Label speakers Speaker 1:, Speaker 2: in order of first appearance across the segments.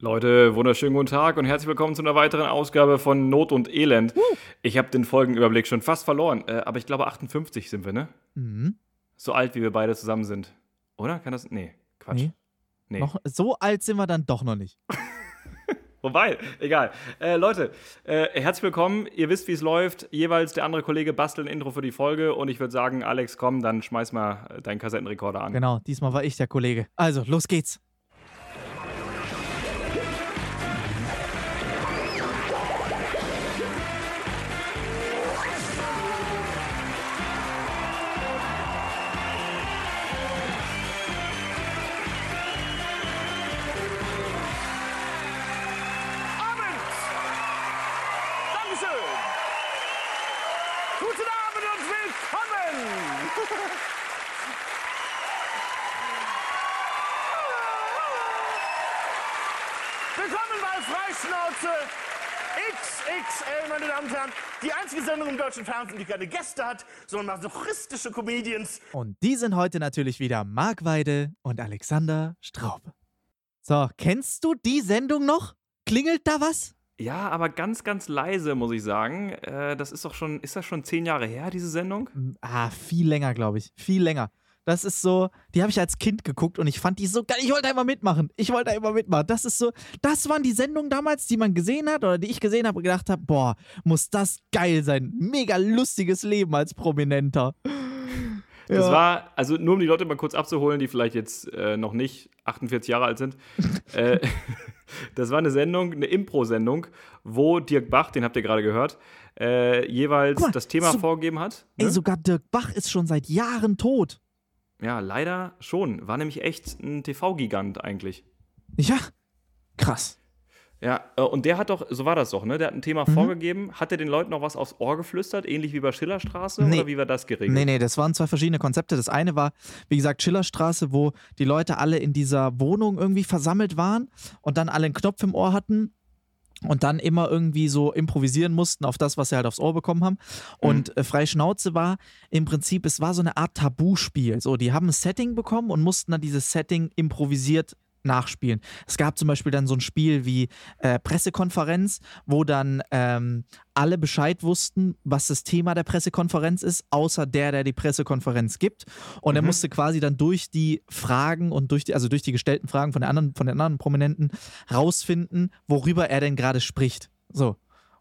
Speaker 1: Leute, wunderschönen guten Tag und herzlich willkommen zu einer weiteren Ausgabe von Not und Elend. Uh. Ich habe den Folgenüberblick schon fast verloren, äh, aber ich glaube 58 sind wir, ne? Mhm. So alt, wie wir beide zusammen sind. Oder? Kann das? Nee, Quatsch. Nee.
Speaker 2: nee. Noch, so alt sind wir dann doch noch nicht.
Speaker 1: Wobei, egal. Äh, Leute, äh, herzlich willkommen. Ihr wisst, wie es läuft. Jeweils der andere Kollege bastelt ein Intro für die Folge und ich würde sagen, Alex, komm, dann schmeiß mal deinen Kassettenrekorder an.
Speaker 2: Genau, diesmal war ich der Kollege. Also, los geht's.
Speaker 3: Deutschen Fernsehen, die keine Gäste hat, sondern masochistische Comedians.
Speaker 2: Und die sind heute natürlich wieder Marc Weide und Alexander Straub. So, kennst du die Sendung noch? Klingelt da was?
Speaker 1: Ja, aber ganz, ganz leise, muss ich sagen. Äh, das ist doch schon, ist das schon zehn Jahre her, diese Sendung?
Speaker 2: Ah, viel länger, glaube ich. Viel länger. Das ist so, die habe ich als Kind geguckt und ich fand die so geil. Ich wollte da immer mitmachen. Ich wollte da immer mitmachen. Das ist so, das waren die Sendungen damals, die man gesehen hat oder die ich gesehen habe und gedacht habe, boah, muss das geil sein. Mega lustiges Leben als Prominenter.
Speaker 1: Das ja. war, also nur um die Leute mal kurz abzuholen, die vielleicht jetzt äh, noch nicht 48 Jahre alt sind. äh, das war eine Sendung, eine Impro-Sendung, wo Dirk Bach, den habt ihr gerade gehört, äh, jeweils mal, das Thema so, vorgegeben hat.
Speaker 2: Ne? Ey, sogar Dirk Bach ist schon seit Jahren tot.
Speaker 1: Ja, leider schon. War nämlich echt ein TV-Gigant eigentlich.
Speaker 2: Ja, krass.
Speaker 1: Ja, äh, und der hat doch, so war das doch, ne? Der hat ein Thema mhm. vorgegeben. Hat er den Leuten noch was aufs Ohr geflüstert, ähnlich wie bei Schillerstraße? Nee. Oder wie war das geregelt?
Speaker 2: Nee, nee, das waren zwei verschiedene Konzepte. Das eine war, wie gesagt, Schillerstraße, wo die Leute alle in dieser Wohnung irgendwie versammelt waren und dann alle einen Knopf im Ohr hatten und dann immer irgendwie so improvisieren mussten auf das, was sie halt aufs Ohr bekommen haben. Und mhm. äh, frei Schnauze war im Prinzip, es war so eine Art Tabuspiel. So, die haben ein Setting bekommen und mussten dann dieses Setting improvisiert nachspielen. Es gab zum Beispiel dann so ein Spiel wie äh, Pressekonferenz, wo dann ähm, alle Bescheid wussten, was das Thema der Pressekonferenz ist, außer der, der die Pressekonferenz gibt. Und mhm. er musste quasi dann durch die Fragen und durch die, also durch die gestellten Fragen von, der anderen, von den anderen Prominenten rausfinden, worüber er denn gerade spricht. So.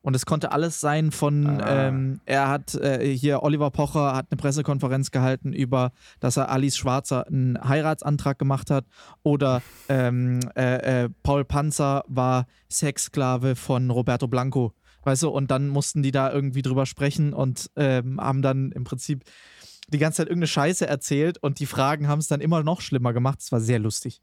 Speaker 2: Und es konnte alles sein von, ah. ähm, er hat äh, hier, Oliver Pocher hat eine Pressekonferenz gehalten über, dass er Alice Schwarzer einen Heiratsantrag gemacht hat. Oder ähm, äh, äh, Paul Panzer war Sexsklave von Roberto Blanco. Weißt du, und dann mussten die da irgendwie drüber sprechen und ähm, haben dann im Prinzip die ganze Zeit irgendeine Scheiße erzählt und die Fragen haben es dann immer noch schlimmer gemacht. Es war sehr lustig.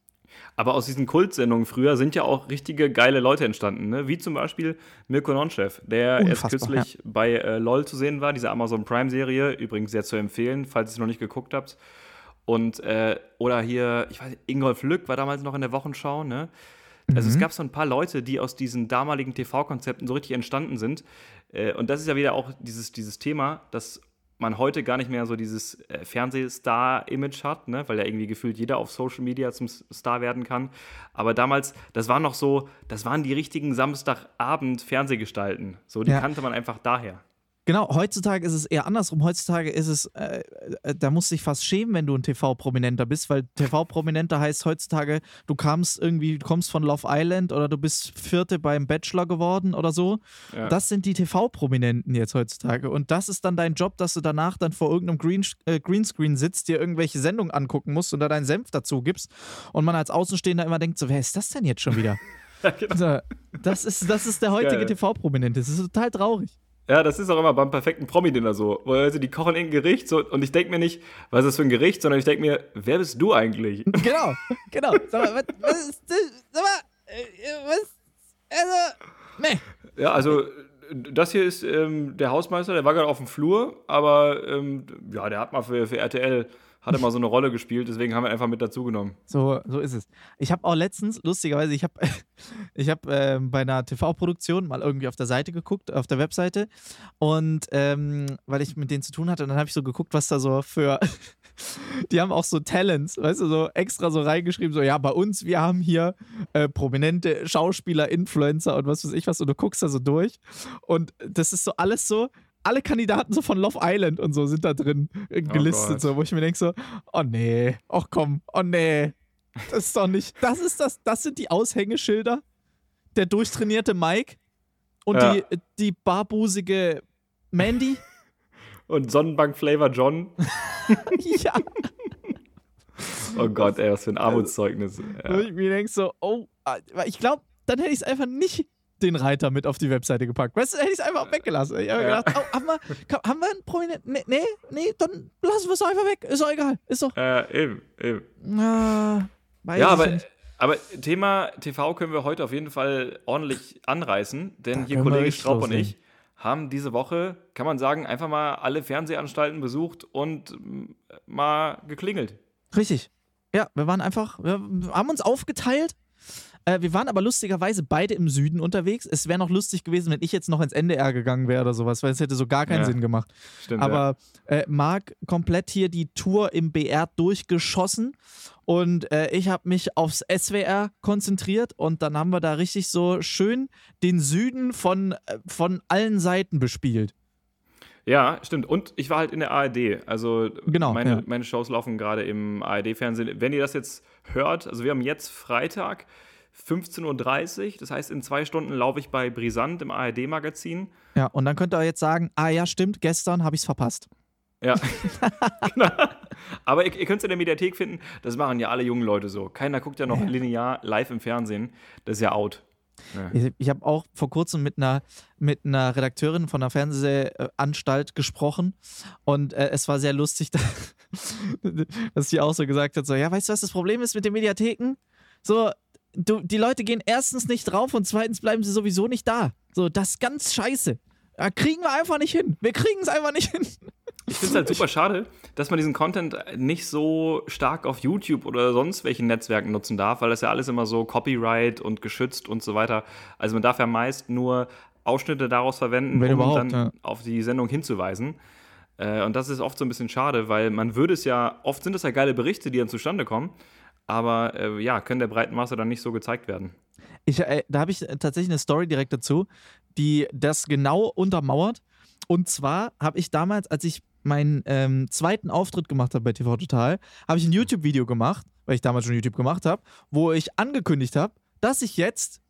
Speaker 1: Aber aus diesen Kultsendungen früher sind ja auch richtige geile Leute entstanden, ne? wie zum Beispiel Mirko Nonchef, der Unfassbar, erst kürzlich ja. bei äh, LOL zu sehen war, diese Amazon Prime-Serie, übrigens sehr zu empfehlen, falls ihr es noch nicht geguckt habt. Und, äh, oder hier, ich weiß, Ingolf Lück war damals noch in der Wochenschau, ne? Also mhm. es gab so ein paar Leute, die aus diesen damaligen TV-Konzepten so richtig entstanden sind. Äh, und das ist ja wieder auch dieses, dieses Thema, dass man heute gar nicht mehr so dieses äh, Fernsehstar-Image hat, ne? weil ja irgendwie gefühlt jeder auf Social Media zum Star werden kann. Aber damals, das war noch so, das waren die richtigen Samstagabend-Fernsehgestalten. So, die ja. kannte man einfach daher.
Speaker 2: Genau, heutzutage ist es eher andersrum. Heutzutage ist es, äh, äh, da musst du dich fast schämen, wenn du ein TV-Prominenter bist, weil TV-Prominenter heißt heutzutage, du kamst irgendwie, du kommst von Love Island oder du bist Vierte beim Bachelor geworden oder so. Ja. Das sind die TV-Prominenten jetzt heutzutage. Und das ist dann dein Job, dass du danach dann vor irgendeinem Green, äh, Greenscreen sitzt, dir irgendwelche Sendungen angucken musst und da deinen Senf dazu gibst. Und man als Außenstehender immer denkt, so, wer ist das denn jetzt schon wieder? ja, genau. das, ist, das ist der heutige TV-Prominente. Das ist total traurig.
Speaker 1: Ja, das ist auch immer beim perfekten Promi-Dinner so. Wo also die kochen ein Gericht so, und ich denke mir nicht, was ist das für ein Gericht, sondern ich denke mir, wer bist du eigentlich?
Speaker 2: Genau, genau. Sag mal, was, was ist das? Sag mal, äh, was? Also,
Speaker 1: nee. Ja, also das hier ist ähm, der Hausmeister, der war gerade auf dem Flur, aber ähm, ja, der hat mal für, für RTL hat immer so eine Rolle gespielt, deswegen haben wir einfach mit dazu genommen.
Speaker 2: So, so ist es. Ich habe auch letztens, lustigerweise, ich habe ich hab, äh, bei einer TV-Produktion mal irgendwie auf der Seite geguckt, auf der Webseite. Und ähm, weil ich mit denen zu tun hatte, dann habe ich so geguckt, was da so für, die haben auch so Talents, weißt du, so extra so reingeschrieben, so, ja, bei uns, wir haben hier äh, prominente Schauspieler, Influencer und was weiß ich was, und du guckst da so durch. Und das ist so alles so, alle Kandidaten so von Love Island und so sind da drin äh, gelistet, oh so, wo ich mir denke so, oh nee, ach komm, oh nee, das ist doch nicht, das ist das, das sind die Aushängeschilder, der durchtrainierte Mike und ja. die, die barbusige Mandy.
Speaker 1: Und Sonnenbank-Flavor John. ja. oh Gott, ey, was für ein Armutszeugnis.
Speaker 2: Ja. Ich mir denke so, oh, ah, ich glaube, dann hätte ich es einfach nicht den Reiter mit auf die Webseite gepackt. Weißt du, hätte ich es einfach weggelassen. Ich habe ja. gedacht, oh, haben, wir, haben wir einen Prominenten? Nee, nee, nee, dann lassen wir es einfach weg. Ist doch egal. Ist doch.
Speaker 1: Äh, eben, eben. Ah, ja, aber, aber Thema TV können wir heute auf jeden Fall ordentlich anreißen, denn da hier Kollege Straub und ich haben diese Woche, kann man sagen, einfach mal alle Fernsehanstalten besucht und mal geklingelt.
Speaker 2: Richtig. Ja, wir waren einfach, wir haben uns aufgeteilt. Äh, wir waren aber lustigerweise beide im Süden unterwegs. Es wäre noch lustig gewesen, wenn ich jetzt noch ins NDR gegangen wäre oder sowas, weil es hätte so gar keinen ja, Sinn gemacht. Stimmt, aber ja. äh, Marc komplett hier die Tour im BR durchgeschossen und äh, ich habe mich aufs SWR konzentriert und dann haben wir da richtig so schön den Süden von, äh, von allen Seiten bespielt.
Speaker 1: Ja, stimmt. Und ich war halt in der ARD. Also genau, meine, ja. meine Shows laufen gerade im ARD-Fernsehen. Wenn ihr das jetzt hört, also wir haben jetzt Freitag 15.30 Uhr, das heißt in zwei Stunden laufe ich bei Brisant im ARD-Magazin.
Speaker 2: Ja, und dann könnt ihr jetzt sagen, ah ja, stimmt, gestern habe ich es verpasst.
Speaker 1: Ja. genau. Aber ihr, ihr könnt es in der Mediathek finden. Das machen ja alle jungen Leute so. Keiner guckt ja noch ja. linear live im Fernsehen. Das ist ja out.
Speaker 2: Ja. Ich, habe auch vor kurzem mit einer, mit einer Redakteurin von einer Fernsehanstalt gesprochen und äh, es war sehr lustig, dass sie auch so gesagt hat: so, Ja, weißt du, was das Problem ist mit den Mediatheken? So, du, die Leute gehen erstens nicht drauf und zweitens bleiben sie sowieso nicht da. So, das ist ganz scheiße. Da kriegen wir einfach nicht hin. Wir kriegen es einfach nicht hin.
Speaker 1: Ich finde es halt super schade, dass man diesen Content nicht so stark auf YouTube oder sonst welchen Netzwerken nutzen darf, weil das ja alles immer so Copyright und geschützt und so weiter. Also man darf ja meist nur Ausschnitte daraus verwenden,
Speaker 2: Wenn um dann
Speaker 1: ja. auf die Sendung hinzuweisen. Äh, und das ist oft so ein bisschen schade, weil man würde es ja, oft sind es ja geile Berichte, die dann zustande kommen, aber äh, ja, können der breiten Masse dann nicht so gezeigt werden.
Speaker 2: Ich, äh, da habe ich tatsächlich eine Story direkt dazu, die das genau untermauert. Und zwar habe ich damals, als ich meinen ähm, zweiten Auftritt gemacht habe bei TV Total, habe ich ein YouTube-Video gemacht, weil ich damals schon YouTube gemacht habe, wo ich angekündigt habe, dass ich jetzt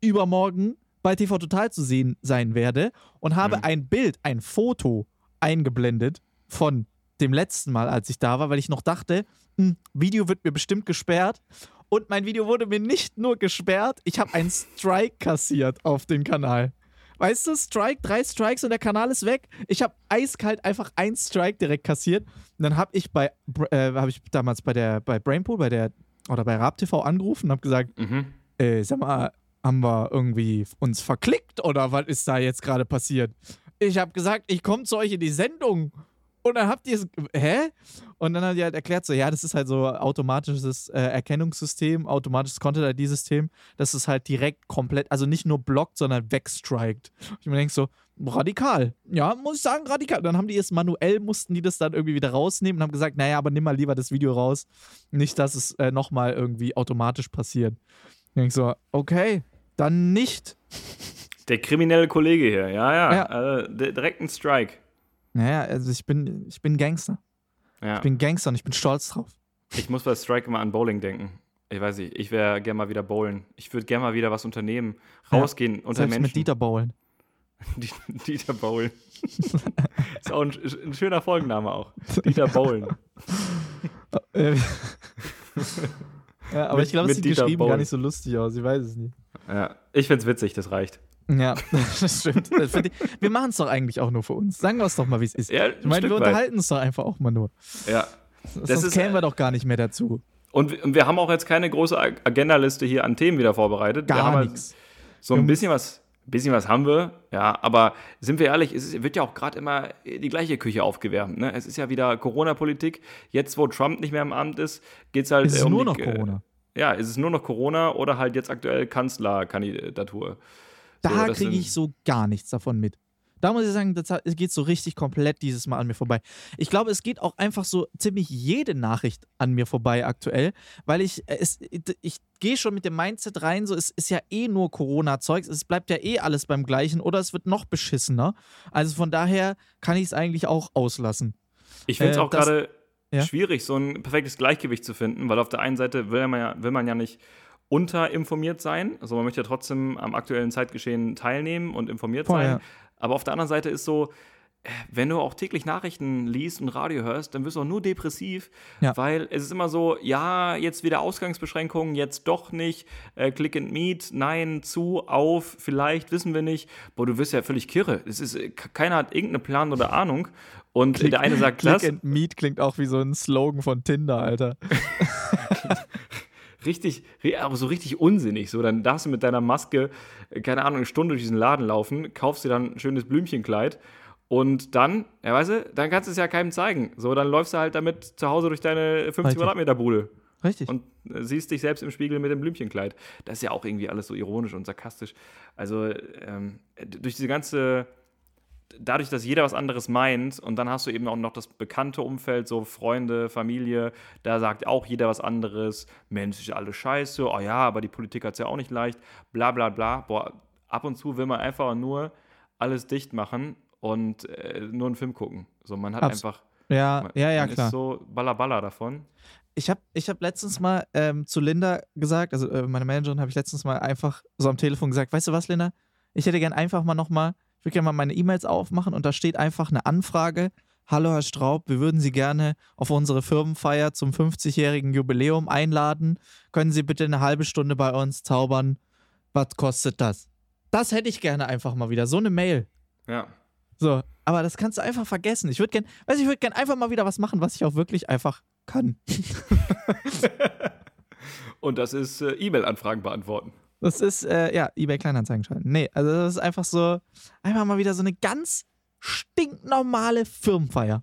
Speaker 2: übermorgen bei TV Total zu sehen sein werde und habe mhm. ein Bild, ein Foto eingeblendet von dem letzten Mal, als ich da war, weil ich noch dachte, hm, Video wird mir bestimmt gesperrt. Und mein Video wurde mir nicht nur gesperrt, ich habe einen Strike kassiert auf dem Kanal. Weißt du, Strike, drei Strikes und der Kanal ist weg. Ich habe eiskalt einfach einen Strike direkt kassiert. Und dann habe ich bei, äh, habe ich damals bei der, bei Brainpool, bei der, oder bei RabTV angerufen und habe gesagt, mhm. äh, sag mal, haben wir irgendwie uns verklickt oder was ist da jetzt gerade passiert? Ich habe gesagt, ich komme zu euch in die Sendung. Und dann habt ihr es, hä? Und dann hat die halt erklärt, so, ja, das ist halt so automatisches äh, Erkennungssystem, automatisches Content-ID-System, das ist halt direkt komplett, also nicht nur blockt, sondern wegstrikt. Ich mir denke so, radikal. Ja, muss ich sagen, radikal. Dann haben die es manuell, mussten die das dann irgendwie wieder rausnehmen und haben gesagt, naja, aber nimm mal lieber das Video raus. Nicht, dass es äh, nochmal irgendwie automatisch passiert. Ich denke so, okay, dann nicht.
Speaker 1: Der kriminelle Kollege hier, ja, ja. ja. Also, direkt ein Strike.
Speaker 2: Naja, also ich bin, ich bin Gangster. Ja. Ich bin Gangster und ich bin stolz drauf.
Speaker 1: Ich muss bei Strike immer an Bowling denken. Ich weiß nicht, ich wäre gerne mal wieder bowlen. Ich würde gerne mal wieder was unternehmen. Rausgehen ja, unter Menschen.
Speaker 2: mit Dieter bowlen.
Speaker 1: Dieter bowlen. ist auch ein, ein, schöner Folgenname auch. Dieter bowlen.
Speaker 2: ja, aber mit, ich glaube, es sieht Dieter geschrieben Bowlen. gar nicht so lustig aus. Ich weiß es nicht.
Speaker 1: Ja, ich find's witzig, das reicht.
Speaker 2: Ja, das stimmt. wir machen es doch eigentlich auch nur für uns. Sagen wir es doch mal, wie es ist. Ja, ich meine, wir unterhalten uns doch einfach auch mal nur.
Speaker 1: Ja.
Speaker 2: Das Sonst kämen wir doch gar nicht mehr dazu.
Speaker 1: Und wir haben auch jetzt keine große Agendaliste hier an Themen wieder vorbereitet.
Speaker 2: Gar halt nichts.
Speaker 1: So ein bisschen was, bisschen was haben wir, ja, aber sind wir ehrlich, es wird ja auch gerade immer die gleiche Küche aufgewärmt. Ne? Es ist ja wieder Corona-Politik. Jetzt, wo Trump nicht mehr im Amt ist, geht es halt
Speaker 2: es ist um nur noch Corona.
Speaker 1: Ja, ist es nur noch Corona oder halt jetzt aktuell Kanzlerkandidatur.
Speaker 2: Da so, kriege ich so gar nichts davon mit. Da muss ich sagen, das geht so richtig komplett dieses Mal an mir vorbei. Ich glaube, es geht auch einfach so ziemlich jede Nachricht an mir vorbei aktuell, weil ich, äh, es, ich gehe schon mit dem Mindset rein, so es ist ja eh nur Corona-Zeugs, es bleibt ja eh alles beim Gleichen oder es wird noch beschissener. Also von daher kann ich es eigentlich auch auslassen.
Speaker 1: Ich finde es äh, auch gerade ja? schwierig, so ein perfektes Gleichgewicht zu finden, weil auf der einen Seite will man ja, will man ja nicht unterinformiert sein. Also man möchte ja trotzdem am aktuellen Zeitgeschehen teilnehmen und informiert Voll, sein. Ja. Aber auf der anderen Seite ist so, äh, wenn du auch täglich Nachrichten liest und Radio hörst, dann wirst du auch nur depressiv, ja. weil es ist immer so, ja, jetzt wieder Ausgangsbeschränkungen, jetzt doch nicht, äh, Click and Meet, nein, zu, auf, vielleicht, wissen wir nicht. Boah, du wirst ja völlig kirre. Es ist, äh, keiner hat irgendeinen Plan oder Ahnung. Und Click, der eine sagt
Speaker 2: Click das. Click and Meet klingt auch wie so ein Slogan von Tinder, Alter.
Speaker 1: richtig, aber so richtig unsinnig. So, dann darfst du mit deiner Maske, äh, keine Ahnung, eine Stunde durch diesen Laden laufen, kaufst dir dann ein schönes Blümchenkleid und dann, ja, weißt du, dann kannst du es ja keinem zeigen. So, dann läufst du halt damit zu Hause durch deine 50 Richtig. Quadratmeter Bude.
Speaker 2: Richtig.
Speaker 1: Und äh, siehst dich selbst im Spiegel mit dem Blümchenkleid. Das ist ja auch irgendwie alles so ironisch und sarkastisch. Also, ähm, durch diese ganze dadurch, dass jeder was anderes meint und dann hast du eben auch noch das bekannte Umfeld, so Freunde, Familie, da sagt auch jeder was anderes. Mensch, ist ja alles scheiße. Oh ja, aber die Politik hat es ja auch nicht leicht. Bla bla bla. Boah, ab und zu will man einfach nur alles dicht machen und äh, nur einen Film gucken. So, man hat Abs einfach.
Speaker 2: Ja,
Speaker 1: man,
Speaker 2: ja, ja,
Speaker 1: man
Speaker 2: klar.
Speaker 1: ist so balla davon.
Speaker 2: Ich habe ich hab letztens mal ähm, zu Linda gesagt, also äh, meine Managerin habe ich letztens mal einfach so am Telefon gesagt, weißt du was, Linda? Ich hätte gern einfach mal nochmal ich würde gerne mal meine E-Mails aufmachen und da steht einfach eine Anfrage. Hallo Herr Straub, wir würden Sie gerne auf unsere Firmenfeier zum 50-jährigen Jubiläum einladen. Können Sie bitte eine halbe Stunde bei uns zaubern? Was kostet das? Das hätte ich gerne einfach mal wieder. So eine Mail.
Speaker 1: Ja.
Speaker 2: So, aber das kannst du einfach vergessen. Ich würde gerne, weiß ich würde gerne einfach mal wieder was machen, was ich auch wirklich einfach kann.
Speaker 1: Und das ist äh, E-Mail-Anfragen beantworten.
Speaker 2: Das ist, äh, ja, eBay Kleinanzeigen schalten. Nee, also das ist einfach so, einfach mal wieder so eine ganz stinknormale Firmenfeier.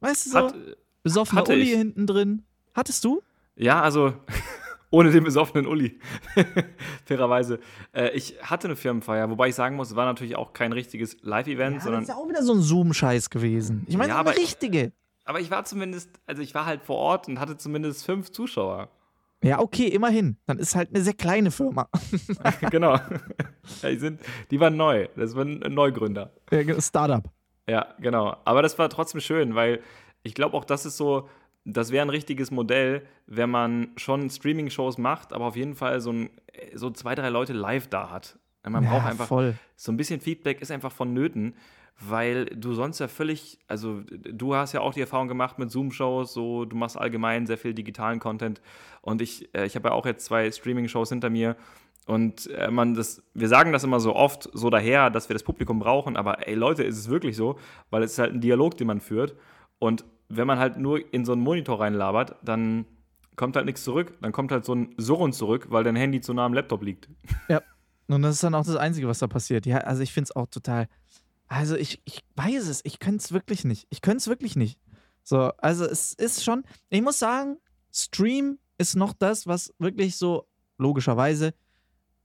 Speaker 2: Weißt du so? Hat, besoffener Uli ich. hinten drin. Hattest du?
Speaker 1: Ja, also ohne den besoffenen Uli. Fairerweise. Äh, ich hatte eine Firmenfeier, wobei ich sagen muss, es war natürlich auch kein richtiges Live-Event, ja, sondern.
Speaker 2: Das ist ja auch wieder so ein Zoom-Scheiß gewesen. Ich meine, ja, eine richtige.
Speaker 1: Aber ich war zumindest, also ich war halt vor Ort und hatte zumindest fünf Zuschauer.
Speaker 2: Ja, okay, immerhin. Dann ist halt eine sehr kleine Firma.
Speaker 1: genau. Ja, die, sind, die waren neu. Das waren Neugründer.
Speaker 2: Ja, Startup.
Speaker 1: Ja, genau. Aber das war trotzdem schön, weil ich glaube auch, das ist so, das wäre ein richtiges Modell, wenn man schon Streaming-Shows macht, aber auf jeden Fall so, ein, so zwei, drei Leute live da hat. Man ja, braucht einfach voll. so ein bisschen Feedback ist einfach vonnöten weil du sonst ja völlig, also du hast ja auch die Erfahrung gemacht mit Zoom-Shows, so du machst allgemein sehr viel digitalen Content und ich, äh, ich habe ja auch jetzt zwei Streaming-Shows hinter mir und äh, man das, wir sagen das immer so oft so daher, dass wir das Publikum brauchen, aber ey Leute, ist es wirklich so, weil es ist halt ein Dialog, den man führt und wenn man halt nur in so einen Monitor reinlabert, dann kommt halt nichts zurück, dann kommt halt so ein Surren zurück, weil dein Handy zu nah am Laptop liegt.
Speaker 2: Ja. Und das ist dann auch das Einzige, was da passiert. Ja, also ich finde es auch total, also ich, ich weiß es, ich könnte es wirklich nicht. Ich könnte es wirklich nicht. So, also es ist schon, ich muss sagen, Stream ist noch das, was wirklich so logischerweise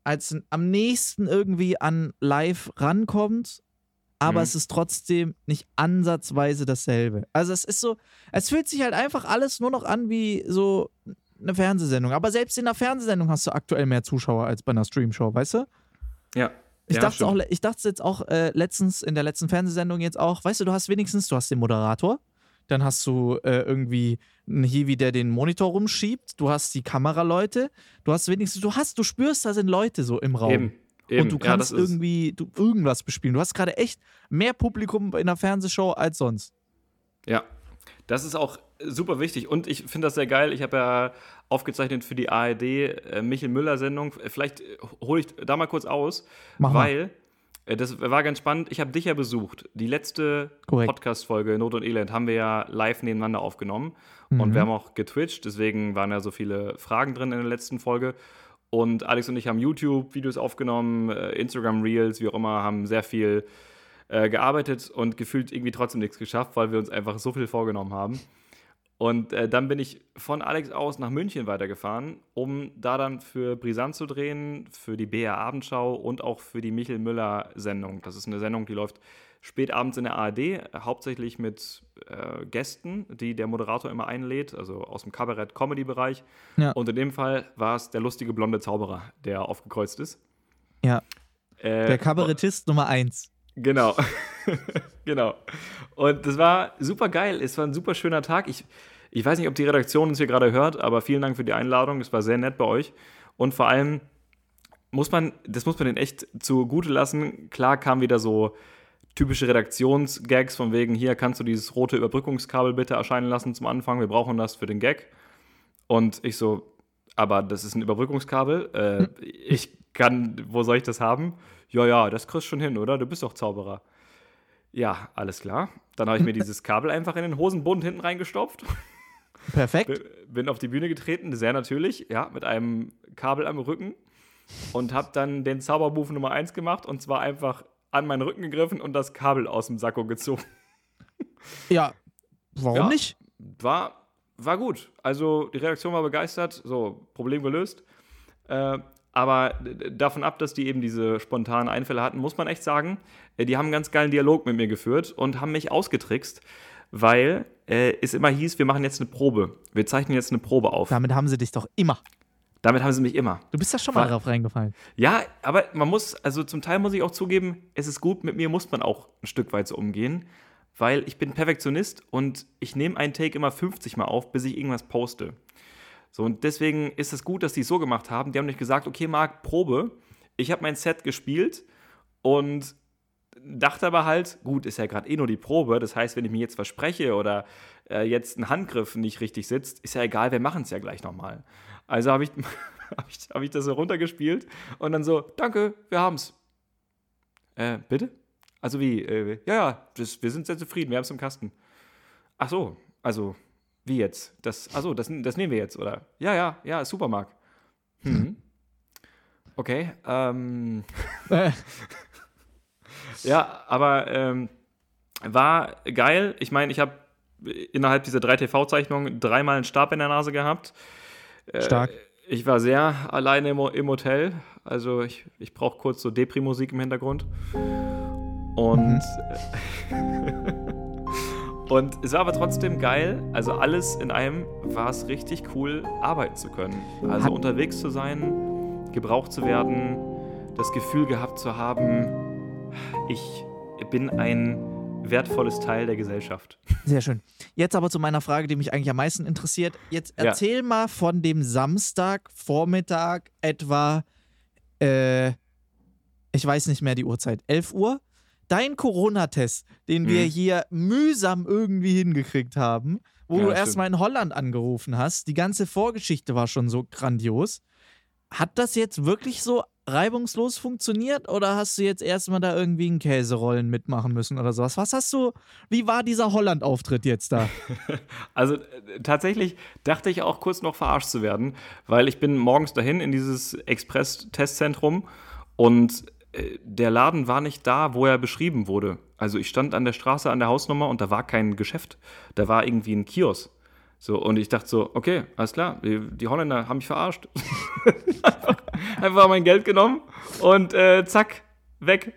Speaker 2: als am nächsten irgendwie an live rankommt, aber mhm. es ist trotzdem nicht ansatzweise dasselbe. Also es ist so, es fühlt sich halt einfach alles nur noch an wie so eine Fernsehsendung. Aber selbst in einer Fernsehsendung hast du aktuell mehr Zuschauer als bei einer Streamshow, weißt du?
Speaker 1: Ja.
Speaker 2: Ich, ja, dachte auch, ich dachte jetzt auch äh, letztens in der letzten Fernsehsendung jetzt auch, weißt du, du hast wenigstens, du hast den Moderator, dann hast du äh, irgendwie einen Hiwi, der den Monitor rumschiebt, du hast die Kameraleute, du hast wenigstens, du hast, du spürst, da sind Leute so im Raum. Eben. Eben. Und du kannst ja, irgendwie du, irgendwas bespielen. Du hast gerade echt mehr Publikum in einer Fernsehshow als sonst.
Speaker 1: Ja, das ist auch super wichtig und ich finde das sehr geil. Ich habe ja aufgezeichnet für die ARD äh, Michel Müller Sendung. Vielleicht äh, hole ich da mal kurz aus, Mach weil äh, das war ganz spannend. Ich habe dich ja besucht. Die letzte Podcast-Folge Not und Elend haben wir ja live nebeneinander aufgenommen mhm. und wir haben auch getwitcht. Deswegen waren ja so viele Fragen drin in der letzten Folge. Und Alex und ich haben YouTube-Videos aufgenommen, äh, Instagram-Reels, wie auch immer, haben sehr viel äh, gearbeitet und gefühlt irgendwie trotzdem nichts geschafft, weil wir uns einfach so viel vorgenommen haben. Und äh, dann bin ich von Alex aus nach München weitergefahren, um da dann für Brisant zu drehen, für die BR Abendschau und auch für die Michel Müller Sendung. Das ist eine Sendung, die läuft spät abends in der ARD, hauptsächlich mit äh, Gästen, die der Moderator immer einlädt, also aus dem Kabarett-Comedy-Bereich. Ja. Und in dem Fall war es der lustige blonde Zauberer, der aufgekreuzt ist.
Speaker 2: Ja. Äh, der Kabarettist Nummer eins.
Speaker 1: Genau. genau. Und das war super geil. Es war ein super schöner Tag. Ich, ich weiß nicht, ob die Redaktion uns hier gerade hört, aber vielen Dank für die Einladung. Es war sehr nett bei euch. Und vor allem muss man, das muss man denen echt zugute lassen. Klar kam wieder so typische Redaktionsgags von wegen, hier kannst du dieses rote Überbrückungskabel bitte erscheinen lassen zum Anfang, wir brauchen das für den Gag. Und ich so, aber das ist ein Überbrückungskabel, äh, ich kann, wo soll ich das haben? Ja, ja, das kriegst du schon hin, oder? Du bist doch Zauberer. Ja, alles klar. Dann habe ich mir dieses Kabel einfach in den Hosenbund hinten reingestopft.
Speaker 2: Perfekt.
Speaker 1: Bin auf die Bühne getreten, sehr natürlich, ja, mit einem Kabel am Rücken und habe dann den Zaubermove Nummer 1 gemacht und zwar einfach an meinen Rücken gegriffen und das Kabel aus dem Sakko gezogen.
Speaker 2: Ja, warum ja, nicht?
Speaker 1: War, war gut. Also die Redaktion war begeistert, so, Problem gelöst. Äh, aber davon ab, dass die eben diese spontanen Einfälle hatten, muss man echt sagen, äh, die haben einen ganz geilen Dialog mit mir geführt und haben mich ausgetrickst, weil äh, es immer hieß, wir machen jetzt eine Probe. Wir zeichnen jetzt eine Probe auf.
Speaker 2: Damit haben sie dich doch immer.
Speaker 1: Damit haben sie mich immer.
Speaker 2: Du bist ja schon mal drauf reingefallen.
Speaker 1: Ja, aber man muss, also zum Teil muss ich auch zugeben, es ist gut, mit mir muss man auch ein Stück weit so umgehen, weil ich bin Perfektionist und ich nehme einen Take immer 50 Mal auf, bis ich irgendwas poste. So, und deswegen ist es gut, dass die es so gemacht haben. Die haben nicht gesagt, okay, Marc, Probe. Ich habe mein Set gespielt und dachte aber halt, gut, ist ja gerade eh nur die Probe. Das heißt, wenn ich mir jetzt verspreche oder äh, jetzt ein Handgriff nicht richtig sitzt, ist ja egal, wir machen es ja gleich nochmal. Also habe ich, hab ich, hab ich das so runtergespielt und dann so, danke, wir haben's. Äh, bitte? Also wie? Äh, ja, ja, das, wir sind sehr zufrieden, wir haben es im Kasten. Ach so, also wie jetzt? Das, also das, das nehmen wir jetzt, oder? Ja, ja, ja, super, Marc. Hm. Okay, ähm. ja, aber ähm, war geil. Ich meine, ich habe innerhalb dieser drei TV-Zeichnungen dreimal einen Stab in der Nase gehabt.
Speaker 2: Äh, Stark.
Speaker 1: ich war sehr alleine im, im Hotel. Also ich, ich brauche kurz so Depri-Musik im Hintergrund. Und, mhm. und es war aber trotzdem geil. Also alles in einem war es richtig cool, arbeiten zu können. Also Hat unterwegs zu sein, gebraucht zu werden, das Gefühl gehabt zu haben, ich bin ein wertvolles Teil der Gesellschaft.
Speaker 2: Sehr schön. Jetzt aber zu meiner Frage, die mich eigentlich am meisten interessiert. Jetzt erzähl ja. mal von dem Samstag, Vormittag, etwa, äh, ich weiß nicht mehr die Uhrzeit, 11 Uhr. Dein Corona-Test, den wir mhm. hier mühsam irgendwie hingekriegt haben, wo ja, du erstmal in Holland angerufen hast. Die ganze Vorgeschichte war schon so grandios. Hat das jetzt wirklich so reibungslos funktioniert oder hast du jetzt erstmal da irgendwie einen Käserollen mitmachen müssen oder sowas? Was hast du, wie war dieser Holland-Auftritt jetzt da?
Speaker 1: also äh, tatsächlich dachte ich auch kurz noch verarscht zu werden, weil ich bin morgens dahin in dieses Express-Testzentrum und der Laden war nicht da, wo er beschrieben wurde. Also ich stand an der Straße an der Hausnummer und da war kein Geschäft. Da war irgendwie ein Kiosk. So, und ich dachte so, okay, alles klar, die, die Holländer haben mich verarscht. einfach, mein Geld genommen und äh, zack, weg.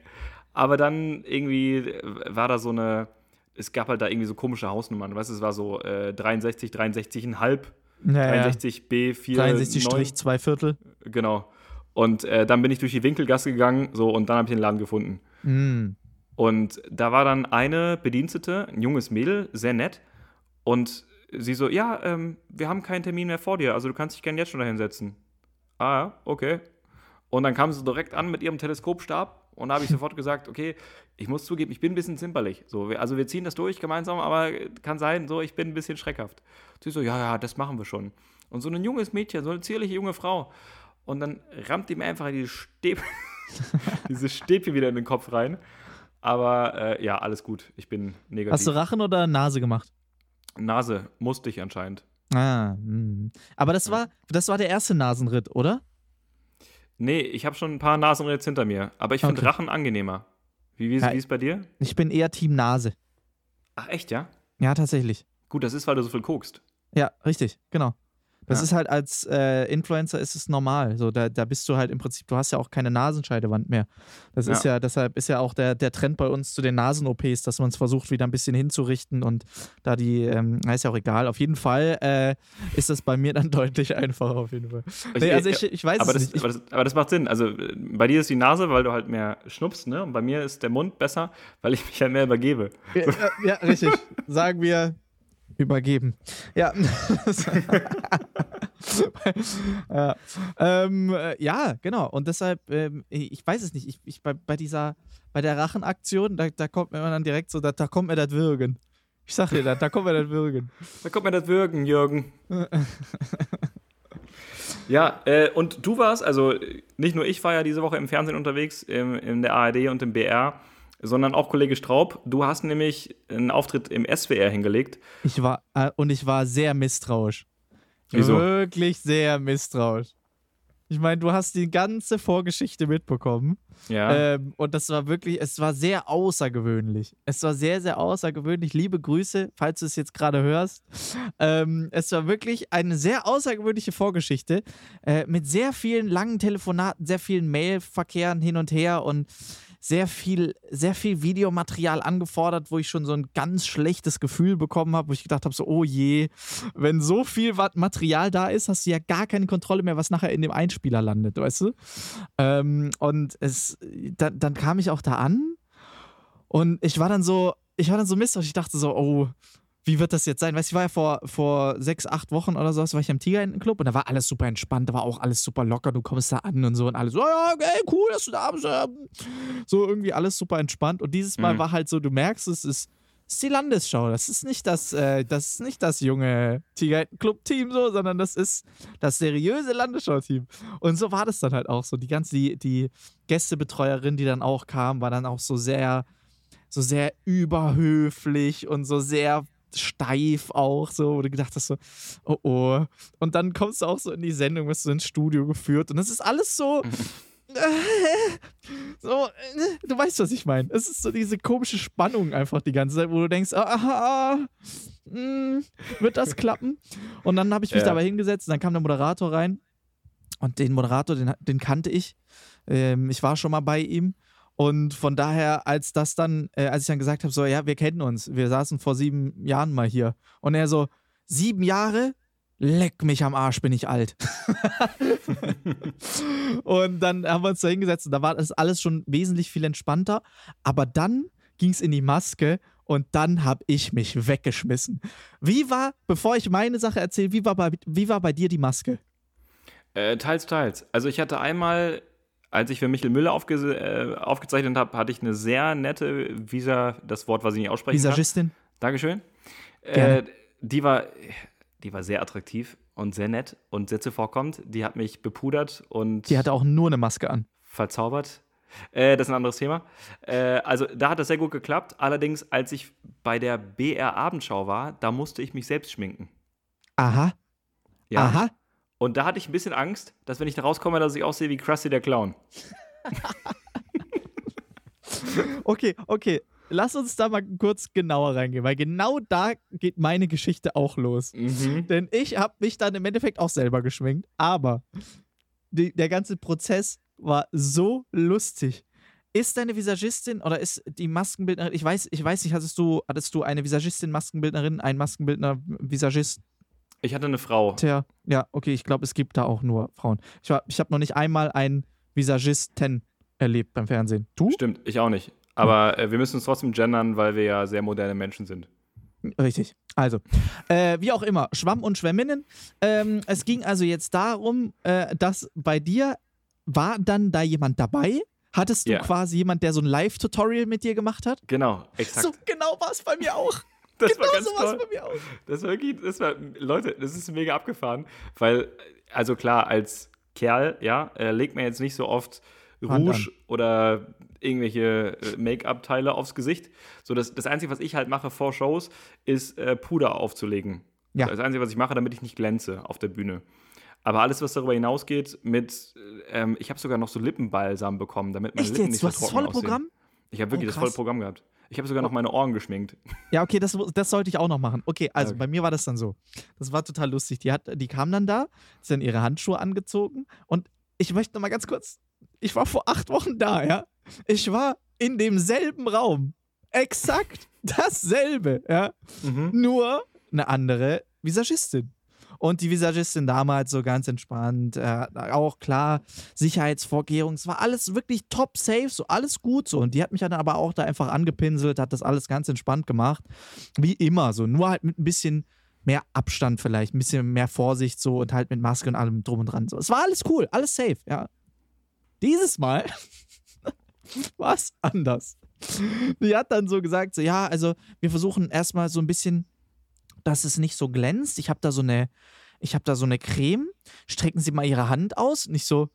Speaker 1: Aber dann irgendwie war da so eine, es gab halt da irgendwie so komische Hausnummern, weißt du, es war so äh, 63, 63,5, naja. 63b, 4,
Speaker 2: 63 Strich, zwei Viertel.
Speaker 1: Genau. Und äh, dann bin ich durch die Winkelgasse gegangen, so, und dann habe ich den Laden gefunden.
Speaker 2: Mm.
Speaker 1: Und da war dann eine Bedienstete, ein junges Mädel, sehr nett. Und sie so, ja, ähm, wir haben keinen Termin mehr vor dir, also du kannst dich gerne jetzt schon dahin setzen. Ah, ja, okay. Und dann kam sie direkt an mit ihrem Teleskopstab und da habe ich sofort gesagt, okay, ich muss zugeben, ich bin ein bisschen zimperlich. So, also wir ziehen das durch gemeinsam, aber kann sein, so, ich bin ein bisschen schreckhaft. Sie so, ja, ja, das machen wir schon. Und so ein junges Mädchen, so eine zierliche junge Frau. Und dann rammt ihm einfach diese Stäb diese Stäbchen wieder in den Kopf rein. Aber äh, ja, alles gut. Ich bin negativ.
Speaker 2: Hast du Rachen oder Nase gemacht?
Speaker 1: Nase musste ich anscheinend.
Speaker 2: Ah, mh. Hm. aber das war, das war der erste Nasenritt, oder?
Speaker 1: Nee, ich habe schon ein paar Nasenritts hinter mir. Aber ich finde okay. Rachen angenehmer. Wie, wie, ja, wie ist bei dir?
Speaker 2: Ich bin eher Team Nase.
Speaker 1: Ach, echt, ja?
Speaker 2: Ja, tatsächlich.
Speaker 1: Gut, das ist, weil du so viel guckst.
Speaker 2: Ja, richtig, genau. Das ja. ist halt als äh, Influencer ist es normal. So, da, da bist du halt im Prinzip, du hast ja auch keine Nasenscheidewand mehr. Das ja. ist ja, deshalb ist ja auch der, der Trend bei uns zu den Nasen-OPs, dass man es versucht, wieder ein bisschen hinzurichten und da die, ähm, ist ja auch egal. Auf jeden Fall äh, ist das bei mir dann deutlich einfacher, auf jeden Fall.
Speaker 1: Nee, also ich, ich weiß aber das. Aber das, aber das, macht Sinn. Also bei dir ist die Nase, weil du halt mehr schnupfst, ne? Und bei mir ist der Mund besser, weil ich mich halt mehr übergebe.
Speaker 2: Ja, ja richtig. Sagen wir übergeben. Ja. ja. Ähm, äh, ja, genau. Und deshalb, ähm, ich weiß es nicht, ich, ich bei, bei, dieser, bei der Rachenaktion, da, da kommt mir dann direkt so, da, da kommt mir das Würgen. Ich sag dir das, da kommt mir das Würgen.
Speaker 1: Da kommt mir das Würgen, Jürgen. ja, äh, und du warst, also nicht nur ich war ja diese Woche im Fernsehen unterwegs, im, in der ARD und im BR sondern auch Kollege Straub. Du hast nämlich einen Auftritt im SWR hingelegt.
Speaker 2: Ich war, äh, und ich war sehr misstrauisch. Wieso? Wirklich sehr misstrauisch. Ich meine, du hast die ganze Vorgeschichte mitbekommen.
Speaker 1: Ja.
Speaker 2: Ähm, und das war wirklich, es war sehr außergewöhnlich. Es war sehr, sehr außergewöhnlich. Liebe Grüße, falls du es jetzt gerade hörst. Ähm, es war wirklich eine sehr außergewöhnliche Vorgeschichte äh, mit sehr vielen langen Telefonaten, sehr vielen Mailverkehren hin und her und sehr viel, sehr viel Videomaterial angefordert, wo ich schon so ein ganz schlechtes Gefühl bekommen habe, wo ich gedacht habe, so, oh je, wenn so viel Material da ist, hast du ja gar keine Kontrolle mehr, was nachher in dem Einspieler landet, weißt du? Ähm, und es, dann, dann kam ich auch da an und ich war dann so, ich war dann so misstrauisch, ich dachte so, oh, wie wird das jetzt sein? Weißt du, ich war ja vor, vor sechs, acht Wochen oder so, war ich am Tigerentenclub und da war alles super entspannt, da war auch alles super locker, du kommst da an und so und alles so, ja, okay, cool, dass du da bist. So irgendwie alles super entspannt und dieses Mal mhm. war halt so, du merkst, es ist, ist die Landesschau, das ist nicht das, äh, das ist nicht das junge Tigerentenclub-Team so, sondern das ist das seriöse Landesschau-Team. Und so war das dann halt auch so. Die ganze, die, die Gästebetreuerin, die dann auch kam, war dann auch so sehr, so sehr überhöflich und so sehr steif auch, so, wo du gedacht hast, so, oh oh. Und dann kommst du auch so in die Sendung, wirst du ins Studio geführt und das ist alles so. so, du weißt, was ich meine. Es ist so diese komische Spannung einfach die ganze Zeit, wo du denkst, aha, mh, hm, wird das klappen? Und dann habe ich mich ja. dabei hingesetzt und dann kam der Moderator rein und den Moderator, den, den kannte ich. Ähm, ich war schon mal bei ihm und von daher, als das dann, äh, als ich dann gesagt habe, so, ja, wir kennen uns, wir saßen vor sieben Jahren mal hier. Und er so, sieben Jahre? Leck mich am Arsch, bin ich alt. und dann haben wir uns da hingesetzt und da war das alles schon wesentlich viel entspannter. Aber dann ging es in die Maske und dann habe ich mich weggeschmissen. Wie war, bevor ich meine Sache erzähle, wie war bei, wie war bei dir die Maske?
Speaker 1: Äh, teils, teils. Also ich hatte einmal als ich für Michael Müller aufge äh, aufgezeichnet habe, hatte ich eine sehr nette Visa, das Wort, was ich nicht aussprechen
Speaker 2: Visagistin.
Speaker 1: kann. Dankeschön. Äh, die war, die war sehr attraktiv und sehr nett und sehr zuvorkommend. Die hat mich bepudert und.
Speaker 2: Die hatte auch nur eine Maske an.
Speaker 1: Verzaubert. Äh, das ist ein anderes Thema. Äh, also da hat das sehr gut geklappt. Allerdings, als ich bei der BR Abendschau war, da musste ich mich selbst schminken.
Speaker 2: Aha.
Speaker 1: Ja. Aha. Und da hatte ich ein bisschen Angst, dass wenn ich da rauskomme, dass ich aussehe wie Krusty der Clown.
Speaker 2: okay, okay. Lass uns da mal kurz genauer reingehen, weil genau da geht meine Geschichte auch los. Mhm. Denn ich habe mich dann im Endeffekt auch selber geschminkt, aber die, der ganze Prozess war so lustig. Ist deine Visagistin oder ist die Maskenbildnerin, ich weiß, ich weiß nicht, hattest du, hattest du eine Visagistin, Maskenbildnerin, ein Maskenbildner, Visagist?
Speaker 1: Ich hatte eine Frau.
Speaker 2: Tja, ja, okay, ich glaube, es gibt da auch nur Frauen. Ich, ich habe noch nicht einmal einen Visagisten erlebt beim Fernsehen. Du?
Speaker 1: Stimmt, ich auch nicht. Aber äh, wir müssen uns trotzdem gendern, weil wir ja sehr moderne Menschen sind.
Speaker 2: Richtig. Also, äh, wie auch immer, Schwamm und Schwämminnen. Ähm, es ging also jetzt darum, äh, dass bei dir war dann da jemand dabei? Hattest du yeah. quasi jemand, der so ein Live-Tutorial mit dir gemacht hat?
Speaker 1: Genau, exakt. So
Speaker 2: genau war es bei mir auch.
Speaker 1: Das genau war ganz toll. bei mir auch. Das war wirklich, das war, Leute, das ist mega abgefahren, weil, also klar, als Kerl, ja, äh, legt man jetzt nicht so oft Rouge oder irgendwelche äh, Make-up-Teile aufs Gesicht. So, das, das Einzige, was ich halt mache vor Shows, ist äh, Puder aufzulegen. Ja. Das Einzige, was ich mache, damit ich nicht glänze auf der Bühne. Aber alles, was darüber hinausgeht, mit, ähm, ich habe sogar noch so Lippenbalsam bekommen, damit meine
Speaker 2: Echt
Speaker 1: Lippen
Speaker 2: jetzt? nicht du so hast das volle Programm?
Speaker 1: Ich habe wirklich oh, das volle Programm gehabt. Ich habe sogar noch meine Ohren geschminkt.
Speaker 2: Ja, okay, das, das sollte ich auch noch machen. Okay, also okay. bei mir war das dann so. Das war total lustig. Die, hat, die kam dann da, ist dann ihre Handschuhe angezogen und ich möchte noch mal ganz kurz, ich war vor acht Wochen da, ja. Ich war in demselben Raum. Exakt dasselbe, ja. Mhm. Nur eine andere Visagistin. Und die Visagistin damals so ganz entspannt, äh, auch klar, Sicherheitsvorkehrungen, es war alles wirklich top safe, so alles gut so. Und die hat mich dann aber auch da einfach angepinselt, hat das alles ganz entspannt gemacht. Wie immer so, nur halt mit ein bisschen mehr Abstand vielleicht, ein bisschen mehr Vorsicht so und halt mit Maske und allem drum und dran. So. Es war alles cool, alles safe, ja. Dieses Mal war es anders. Die hat dann so gesagt, so ja, also wir versuchen erstmal so ein bisschen dass es nicht so glänzt. Ich habe da so eine, ich habe da so eine Creme. Strecken Sie mal Ihre Hand aus. Und ich so,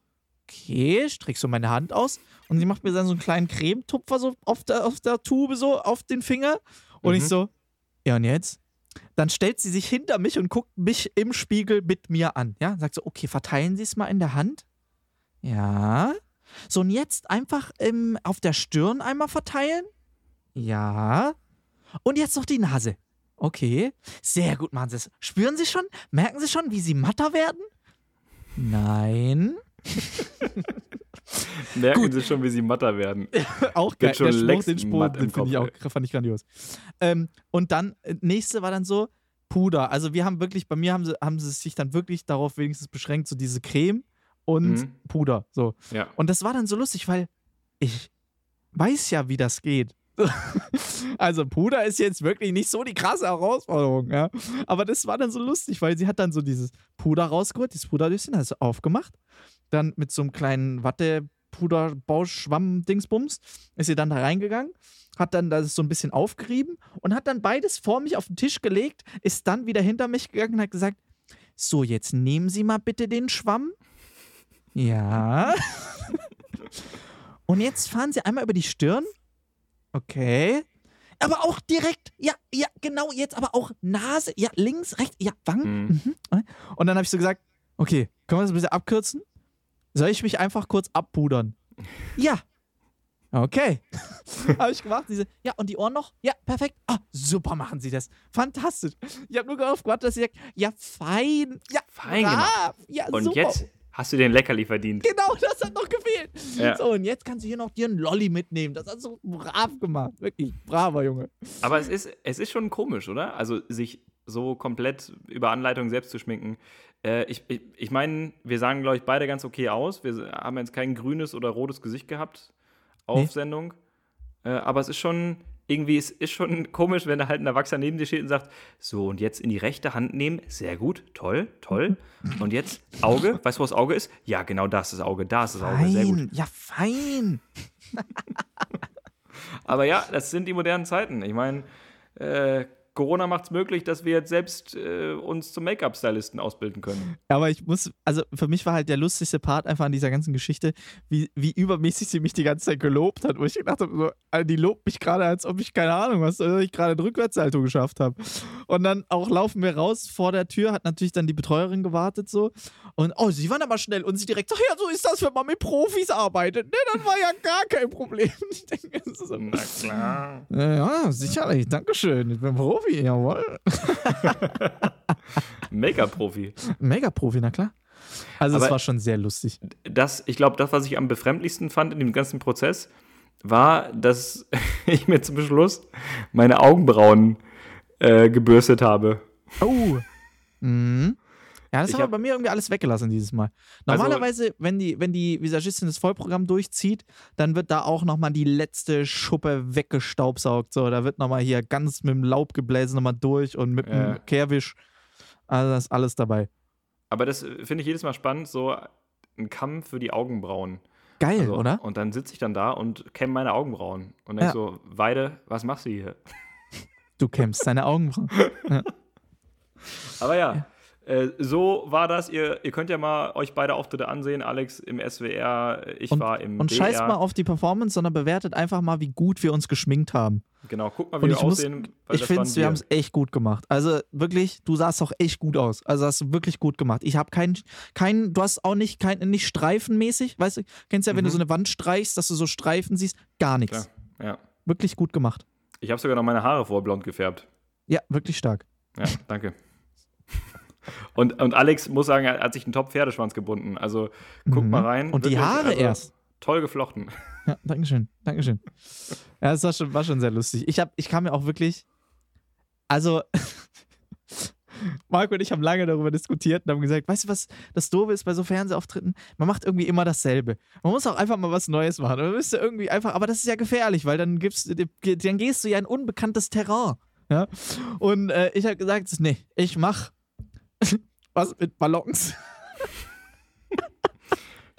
Speaker 2: okay, streck so meine Hand aus. Und sie macht mir dann so einen kleinen Cremetupfer so auf der, auf der Tube, so auf den Finger. Und mhm. ich so, ja und jetzt? Dann stellt sie sich hinter mich und guckt mich im Spiegel mit mir an. Ja, sagt so, okay, verteilen Sie es mal in der Hand. Ja. So, und jetzt einfach ähm, auf der Stirn einmal verteilen. Ja. Und jetzt noch die Nase. Okay. Sehr gut machen Sie es. Spüren Sie schon? Merken Sie schon, wie Sie matter werden? Nein.
Speaker 1: Merken Gut. Sie schon, wie Sie matter werden.
Speaker 2: auch geil. Schon Der Spruch, den Spruch, den finde ich auch fand ich grandios. Ähm, und dann, äh, nächste war dann so, Puder. Also wir haben wirklich, bei mir haben sie, haben sie sich dann wirklich darauf wenigstens beschränkt, so diese Creme und mhm. Puder. So.
Speaker 1: Ja.
Speaker 2: Und das war dann so lustig, weil ich weiß ja, wie das geht. also Puder ist jetzt wirklich nicht so die krasse Herausforderung, ja. Aber das war dann so lustig, weil sie hat dann so dieses Puder rausgeholt, dieses Puderdöschen, hat sie aufgemacht, dann mit so einem kleinen Watte Puder Bauschwamm Dingsbums ist sie dann da reingegangen, hat dann das so ein bisschen aufgerieben und hat dann beides vor mich auf den Tisch gelegt, ist dann wieder hinter mich gegangen und hat gesagt: "So, jetzt nehmen Sie mal bitte den Schwamm." Ja. und jetzt fahren Sie einmal über die Stirn Okay. Aber auch direkt, ja, ja, genau, jetzt aber auch Nase, ja, links, rechts, ja, Wangen. Mhm. Mhm. Und dann habe ich so gesagt, okay, können wir das ein bisschen abkürzen? Soll ich mich einfach kurz abpudern? ja. Okay. habe ich gemacht. Diese, ja, und die Ohren noch? Ja, perfekt. Ah, super machen sie das. Fantastisch. Ich habe nur gewartet, dass sie sagt, ja, fein. Ja,
Speaker 1: fein. Brav. Ja, und super. jetzt Hast du den Leckerli verdient?
Speaker 2: Genau, das hat noch gefehlt. Ja. So, und jetzt kannst du hier noch dir einen Lolli mitnehmen. Das hast du brav gemacht. Wirklich, braver Junge.
Speaker 1: Aber es ist, es ist schon komisch, oder? Also, sich so komplett über Anleitung selbst zu schminken. Äh, ich ich, ich meine, wir sagen, glaube ich, beide ganz okay aus. Wir haben jetzt kein grünes oder rotes Gesicht gehabt auf nee. Sendung. Äh, aber es ist schon, irgendwie ist, ist schon komisch, wenn da halt ein Erwachsener neben dir steht und sagt, so und jetzt in die rechte Hand nehmen, sehr gut, toll, toll. Und jetzt Auge, weißt du, wo das Auge ist? Ja, genau das ist das Auge, da ist das Auge, sehr gut.
Speaker 2: Ja, fein.
Speaker 1: Aber ja, das sind die modernen Zeiten. Ich meine, äh, Corona macht es möglich, dass wir jetzt selbst äh, uns zum Make-up-Stylisten ausbilden können.
Speaker 2: Aber ich muss, also für mich war halt der lustigste Part einfach an dieser ganzen Geschichte, wie, wie übermäßig sie mich die ganze Zeit gelobt hat, wo ich gedacht habe, so, also die lobt mich gerade, als ob ich keine Ahnung was, als ich gerade ein Rückwärtssalto geschafft habe. Und dann auch laufen wir raus vor der Tür, hat natürlich dann die Betreuerin gewartet so. Und oh, sie waren aber schnell und sie direkt so, ja, so ist das, wenn man mit Profis arbeitet. Ne, dann war ja gar kein Problem. Ich denke, so, na klar. Ja, sicherlich, Dankeschön. Ich bin Profi. Profi, jawohl.
Speaker 1: Mega-Profi.
Speaker 2: Mega-Profi, na klar. Also es war schon sehr lustig.
Speaker 1: Das, ich glaube, das, was ich am befremdlichsten fand in dem ganzen Prozess, war, dass ich mir zum Schluss meine Augenbrauen äh, gebürstet habe.
Speaker 2: Oh. Mhm. Ja, das ich haben wir bei mir irgendwie alles weggelassen dieses Mal. Also Normalerweise, also, wenn, die, wenn die Visagistin das Vollprogramm durchzieht, dann wird da auch nochmal die letzte Schuppe weggestaubsaugt. So, da wird nochmal hier ganz mit dem Laubgebläse nochmal durch und mit dem Kehrwisch. Also das ist alles dabei.
Speaker 1: Aber das äh, finde ich jedes Mal spannend, so ein Kamm für die Augenbrauen.
Speaker 2: Geil, also, oder?
Speaker 1: Und dann sitze ich dann da und kämme meine Augenbrauen. Und denke ja. so, Weide, was machst du hier?
Speaker 2: Du kämmst deine Augenbrauen. ja.
Speaker 1: Aber ja, ja. Äh, so war das. Ihr, ihr könnt ja mal euch beide Auftritte ansehen. Alex im SWR, ich
Speaker 2: und,
Speaker 1: war im
Speaker 2: Und scheißt mal auf die Performance, sondern bewertet einfach mal, wie gut wir uns geschminkt haben.
Speaker 1: Genau, guck mal, wie wir aussehen.
Speaker 2: Muss, ich finde, wir haben es echt gut gemacht. Also wirklich, du sahst auch echt gut aus. Also hast du wirklich gut gemacht. Ich habe keinen, kein, du hast auch nicht, kein, nicht streifenmäßig, weißt du, kennst ja, wenn mhm. du so eine Wand streichst, dass du so Streifen siehst, gar nichts.
Speaker 1: Ja.
Speaker 2: Wirklich gut gemacht.
Speaker 1: Ich habe sogar noch meine Haare vor blond gefärbt.
Speaker 2: Ja, wirklich stark.
Speaker 1: Ja, danke. Und, und Alex muss sagen, er hat sich einen Top-Pferdeschwanz gebunden. Also guck mhm. mal rein.
Speaker 2: Und die Haare also, erst.
Speaker 1: Toll geflochten.
Speaker 2: Ja, Dankeschön. Dankeschön. Ja, das war schon, war schon sehr lustig. Ich, hab, ich kam mir auch wirklich. Also, Marco und ich haben lange darüber diskutiert und haben gesagt, weißt du, was das Doofe ist bei so Fernsehauftritten? Man macht irgendwie immer dasselbe. Man muss auch einfach mal was Neues machen. Man müsste irgendwie einfach, aber das ist ja gefährlich, weil dann gibst dann gehst du ja in unbekanntes Terrain. Ja? Und äh, ich habe gesagt, nee, ich mach was mit Ballons.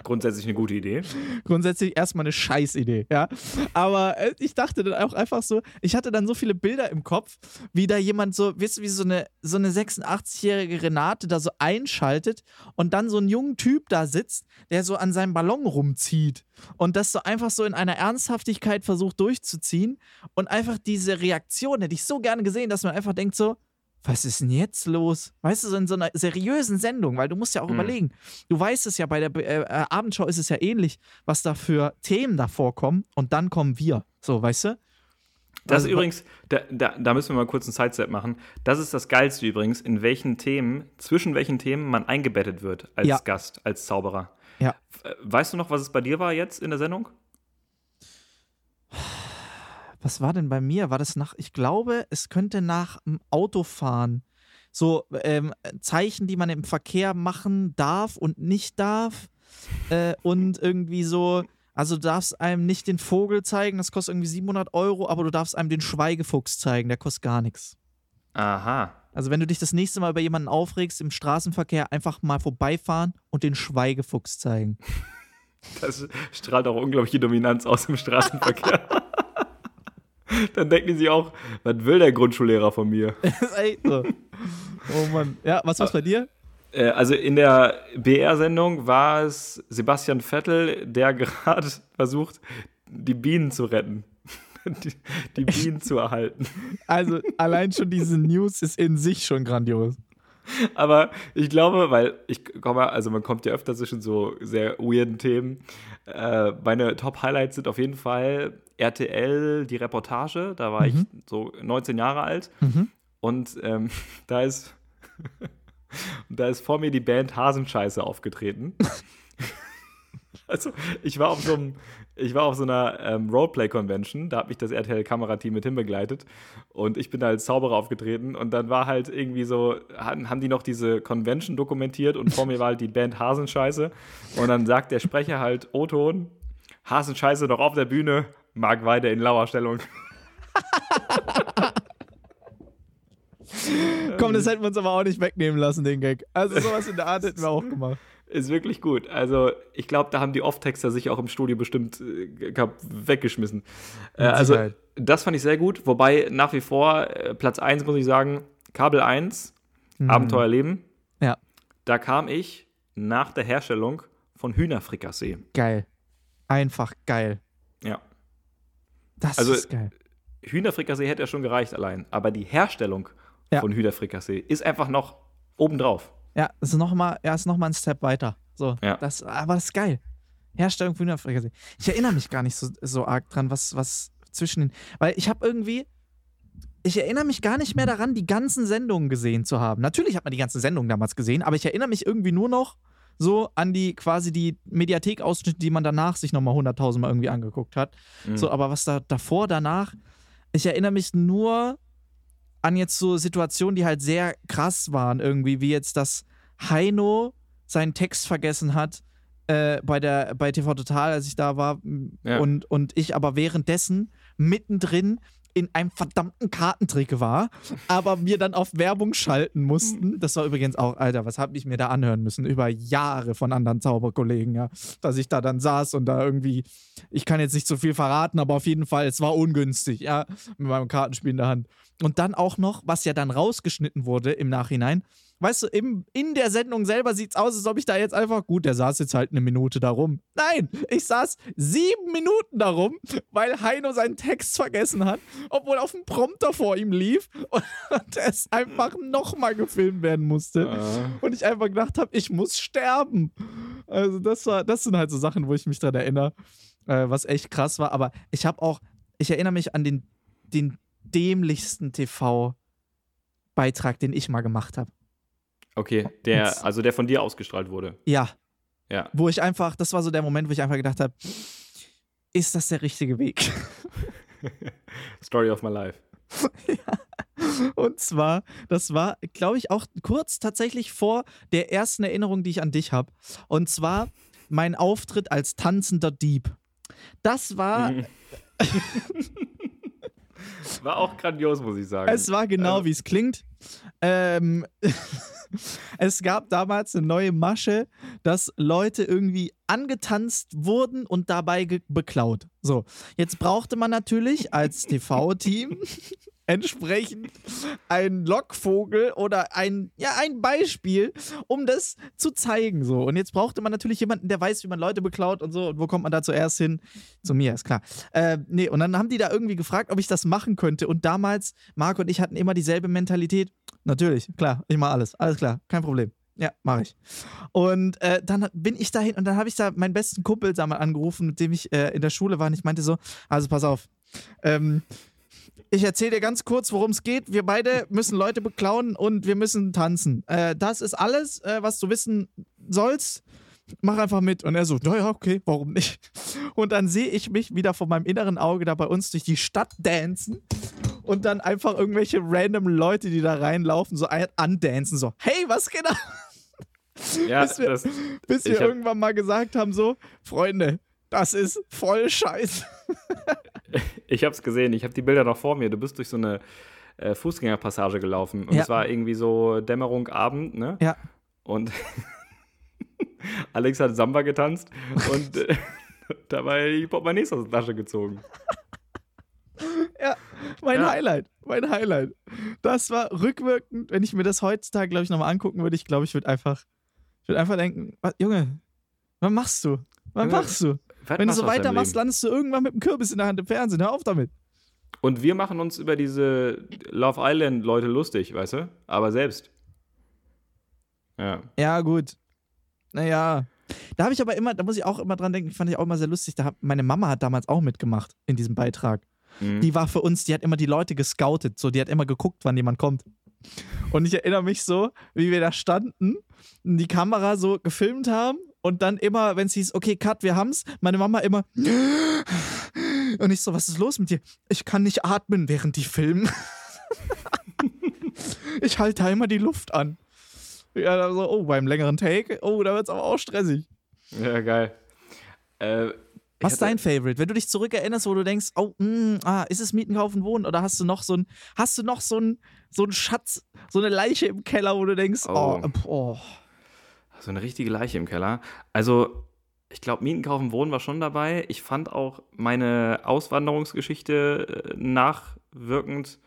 Speaker 1: Grundsätzlich eine gute Idee.
Speaker 2: Grundsätzlich erstmal eine Scheißidee, ja. Aber äh, ich dachte dann auch einfach so, ich hatte dann so viele Bilder im Kopf, wie da jemand so, weißt du, wie so eine, so eine 86-jährige Renate da so einschaltet und dann so ein junger Typ da sitzt, der so an seinem Ballon rumzieht und das so einfach so in einer Ernsthaftigkeit versucht durchzuziehen und einfach diese Reaktion hätte ich so gerne gesehen, dass man einfach denkt so, was ist denn jetzt los? Weißt du, so in so einer seriösen Sendung, weil du musst ja auch mhm. überlegen, du weißt es ja, bei der äh, äh, Abendschau ist es ja ähnlich, was da für Themen davor kommen und dann kommen wir. So, weißt du?
Speaker 1: Das also, ist übrigens, da, da, da, müssen wir mal kurz einen Sidestep machen. Das ist das Geilste übrigens, in welchen Themen, zwischen welchen Themen man eingebettet wird als ja. Gast, als Zauberer.
Speaker 2: Ja.
Speaker 1: Weißt du noch, was es bei dir war jetzt in der Sendung?
Speaker 2: Was war denn bei mir? War das nach, ich glaube, es könnte nach dem Autofahren so ähm, Zeichen, die man im Verkehr machen darf und nicht darf. Äh, und irgendwie so, also du darfst einem nicht den Vogel zeigen, das kostet irgendwie 700 Euro, aber du darfst einem den Schweigefuchs zeigen, der kostet gar nichts.
Speaker 1: Aha.
Speaker 2: Also wenn du dich das nächste Mal über jemanden aufregst im Straßenverkehr, einfach mal vorbeifahren und den Schweigefuchs zeigen.
Speaker 1: Das strahlt auch unglaubliche Dominanz aus im Straßenverkehr. Dann denken die sich auch, was will der Grundschullehrer von mir?
Speaker 2: ist echt so. Oh Mann. Ja, was war's bei dir?
Speaker 1: Äh, also in der BR-Sendung war es Sebastian Vettel, der gerade versucht, die Bienen zu retten. Die, die Bienen zu erhalten.
Speaker 2: Also allein schon diese News ist in sich schon grandios.
Speaker 1: Aber ich glaube, weil ich komme, also man kommt ja öfter zwischen so sehr weirden Themen. Äh, meine Top-Highlights sind auf jeden Fall RTL, die Reportage. Da war mhm. ich so 19 Jahre alt. Mhm. Und ähm, da ist. da ist vor mir die Band Hasenscheiße aufgetreten. also, ich war auf so einem, ich war auf so einer ähm, Roleplay-Convention, da hat mich das RTL-Kamerateam mit hinbegleitet und ich bin da als Zauberer aufgetreten und dann war halt irgendwie so, haben die noch diese Convention dokumentiert und vor mir war halt die Band Hasenscheiße und dann sagt der Sprecher halt, O-Ton, Hasenscheiße noch auf der Bühne, Marc Weide in Lauerstellung.
Speaker 2: Komm, das hätten wir uns aber auch nicht wegnehmen lassen, den Gag. Also sowas in der Art hätten wir auch gemacht.
Speaker 1: Ist wirklich gut. Also, ich glaube, da haben die Off-Texter sich auch im Studio bestimmt äh, weggeschmissen. Äh, also, das fand ich sehr gut. Wobei nach wie vor äh, Platz 1, muss ich sagen, Kabel 1, mhm. Abenteuerleben.
Speaker 2: Ja.
Speaker 1: Da kam ich nach der Herstellung von Hühnerfrikassee.
Speaker 2: Geil. Einfach geil.
Speaker 1: Ja.
Speaker 2: Das also, ist geil.
Speaker 1: Hühnerfrikassee hätte ja schon gereicht allein. Aber die Herstellung ja. von Hühnerfrikassee ist einfach noch obendrauf.
Speaker 2: Ja, ist nochmal ja, noch ein Step weiter. So,
Speaker 1: ja.
Speaker 2: das, aber das ist geil. Herstellung von Hühnerfrikassee. Ich erinnere mich gar nicht so, so arg dran, was, was zwischen den. Weil ich habe irgendwie. Ich erinnere mich gar nicht mehr daran, die ganzen Sendungen gesehen zu haben. Natürlich hat man die ganzen Sendungen damals gesehen, aber ich erinnere mich irgendwie nur noch so an die quasi die Mediathek-Ausschnitte, die man danach sich nochmal hunderttausendmal irgendwie angeguckt hat. Mhm. So, aber was da davor, danach, ich erinnere mich nur an jetzt so Situationen, die halt sehr krass waren, irgendwie, wie jetzt, dass Heino seinen Text vergessen hat äh, bei, der, bei TV Total, als ich da war, ja. und, und ich aber währenddessen mittendrin in einem verdammten Kartentrick war, aber wir dann auf Werbung schalten mussten. Das war übrigens auch, Alter, was habe ich mir da anhören müssen? Über Jahre von anderen Zauberkollegen, ja. Dass ich da dann saß und da irgendwie, ich kann jetzt nicht so viel verraten, aber auf jeden Fall, es war ungünstig, ja, mit meinem Kartenspiel in der Hand. Und dann auch noch, was ja dann rausgeschnitten wurde im Nachhinein, weißt du, im, in der Sendung selber sieht es aus, als ob ich da jetzt einfach, gut, der saß jetzt halt eine Minute darum. Nein, ich saß sieben Minuten darum, weil Heino seinen Text vergessen hat, obwohl auf dem Prompter vor ihm lief und, es einfach nochmal gefilmt werden musste. Uh. Und ich einfach gedacht habe, ich muss sterben. Also das war, das sind halt so Sachen, wo ich mich dran erinnere, äh, was echt krass war. Aber ich habe auch, ich erinnere mich an den, den dämlichsten TV-Beitrag, den ich mal gemacht habe.
Speaker 1: Okay, der, also der von dir ausgestrahlt wurde.
Speaker 2: Ja.
Speaker 1: Ja.
Speaker 2: Wo ich einfach, das war so der Moment, wo ich einfach gedacht habe, ist das der richtige Weg?
Speaker 1: Story of my life.
Speaker 2: ja. Und zwar, das war, glaube ich, auch kurz tatsächlich vor der ersten Erinnerung, die ich an dich habe. Und zwar mein Auftritt als tanzender Dieb. Das war. Mhm.
Speaker 1: war auch grandios, muss ich sagen.
Speaker 2: Es war genau, also. wie es klingt. Ähm, es gab damals eine neue Masche, dass Leute irgendwie angetanzt wurden und dabei beklaut. So, jetzt brauchte man natürlich als TV-Team entsprechend ein Lockvogel oder ein, ja, ein Beispiel, um das zu zeigen. So. Und jetzt brauchte man natürlich jemanden, der weiß, wie man Leute beklaut und so. Und wo kommt man da zuerst hin? Zu mir, ist klar. Äh, nee, und dann haben die da irgendwie gefragt, ob ich das machen könnte. Und damals, Marc und ich hatten immer dieselbe Mentalität. Natürlich, klar, ich mache alles. Alles klar, kein Problem. Ja, mache ich. Und äh, dann bin ich dahin und dann habe ich da meinen besten Kumpel da mal angerufen, mit dem ich äh, in der Schule war. Und ich meinte so: Also, pass auf. Ähm, ich erzähle dir ganz kurz, worum es geht. Wir beide müssen Leute beklauen und wir müssen tanzen. Äh, das ist alles, äh, was du wissen sollst. Mach einfach mit. Und er so, naja, okay, warum nicht? Und dann sehe ich mich wieder vor meinem inneren Auge da bei uns durch die Stadt dancen und dann einfach irgendwelche random Leute, die da reinlaufen, so andancen, so, hey, was geht ab? Ja, bis wir, das, bis wir irgendwann mal gesagt haben, so, Freunde, das ist voll scheiße.
Speaker 1: Ich hab's gesehen, ich habe die Bilder noch vor mir. Du bist durch so eine äh, Fußgängerpassage gelaufen und ja. es war irgendwie so Dämmerung, Abend, ne?
Speaker 2: Ja.
Speaker 1: Und Alex hat Samba getanzt und äh, dabei die Portemonnaies aus der Tasche gezogen.
Speaker 2: Ja, mein ja. Highlight, mein Highlight. Das war rückwirkend, wenn ich mir das heutzutage, glaube ich, nochmal angucken würde, ich glaube, ich würde einfach, ich würde einfach denken, was, Junge, was machst du? Was machst du? Was wenn du so weitermachst, landest du irgendwann mit einem Kürbis in der Hand im Fernsehen. Hör auf damit.
Speaker 1: Und wir machen uns über diese Love Island-Leute lustig, weißt du? Aber selbst. Ja.
Speaker 2: Ja, gut. Naja. Da habe ich aber immer, da muss ich auch immer dran denken, fand ich auch immer sehr lustig. Da hab, meine Mama hat damals auch mitgemacht in diesem Beitrag. Mhm. Die war für uns, die hat immer die Leute gescoutet, so, die hat immer geguckt, wann jemand kommt. Und ich erinnere mich so, wie wir da standen, die Kamera so gefilmt haben und dann immer, wenn es hieß, okay, Cut, wir haben's, meine Mama immer. Und ich so, was ist los mit dir? Ich kann nicht atmen, während die filmen. ich halte da immer die Luft an. Ja, da so, oh, beim längeren Take, oh, da wird's aber auch stressig.
Speaker 1: Ja, geil. Äh,
Speaker 2: was ist dein Favorite? Wenn du dich zurückerinnerst, wo du denkst, oh, mh, mm, ah, ist es Mieten, Kaufen, Wohnen? Oder hast du noch so ein, hast du noch so ein, so ein Schatz, so eine Leiche im Keller, wo du denkst, oh, oh, oh.
Speaker 1: So eine richtige Leiche im Keller. Also, ich glaube, Mieten, Kaufen, Wohnen war schon dabei. Ich fand auch meine Auswanderungsgeschichte äh, nachwirkend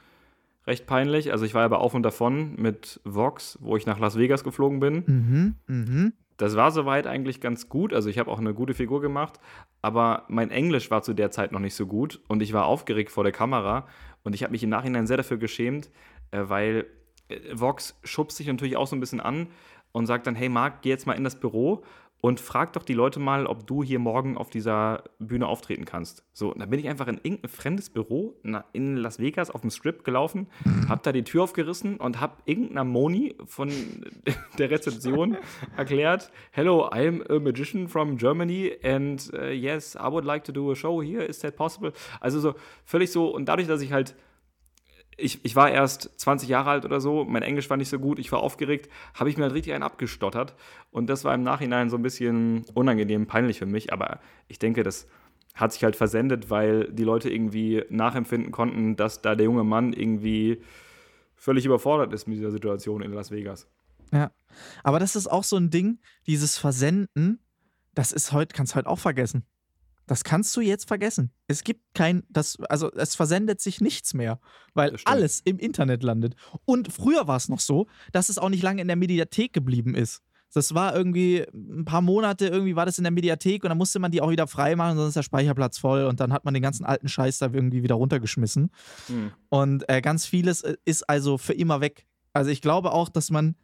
Speaker 1: recht peinlich. Also, ich war aber auf und davon mit Vox, wo ich nach Las Vegas geflogen bin.
Speaker 2: Mhm, mhm.
Speaker 1: Das war soweit eigentlich ganz gut. Also ich habe auch eine gute Figur gemacht, aber mein Englisch war zu der Zeit noch nicht so gut und ich war aufgeregt vor der Kamera und ich habe mich im Nachhinein sehr dafür geschämt, äh, weil äh, Vox schubst sich natürlich auch so ein bisschen an und sagt dann, hey Marc, geh jetzt mal in das Büro und frag doch die Leute mal, ob du hier morgen auf dieser Bühne auftreten kannst. So, dann bin ich einfach in irgendein fremdes Büro in Las Vegas auf dem Strip gelaufen, hab da die Tür aufgerissen und hab irgendeiner Moni von der Rezeption erklärt, Hello, I'm a magician from Germany and uh, yes, I would like to do a show here, is that possible? Also so völlig so und dadurch, dass ich halt ich, ich war erst 20 Jahre alt oder so, mein Englisch war nicht so gut, ich war aufgeregt, habe ich mir halt richtig einen abgestottert. Und das war im Nachhinein so ein bisschen unangenehm, peinlich für mich. Aber ich denke, das hat sich halt versendet, weil die Leute irgendwie nachempfinden konnten, dass da der junge Mann irgendwie völlig überfordert ist mit dieser Situation in Las Vegas.
Speaker 2: Ja, aber das ist auch so ein Ding, dieses Versenden, das ist heute, kannst du heute auch vergessen. Das kannst du jetzt vergessen. Es gibt kein, das, also es versendet sich nichts mehr, weil alles im Internet landet. Und früher war es noch so, dass es auch nicht lange in der Mediathek geblieben ist. Das war irgendwie ein paar Monate, irgendwie war das in der Mediathek und dann musste man die auch wieder freimachen, sonst ist der Speicherplatz voll und dann hat man den ganzen alten Scheiß da irgendwie wieder runtergeschmissen. Mhm. Und äh, ganz vieles äh, ist also für immer weg. Also ich glaube auch, dass man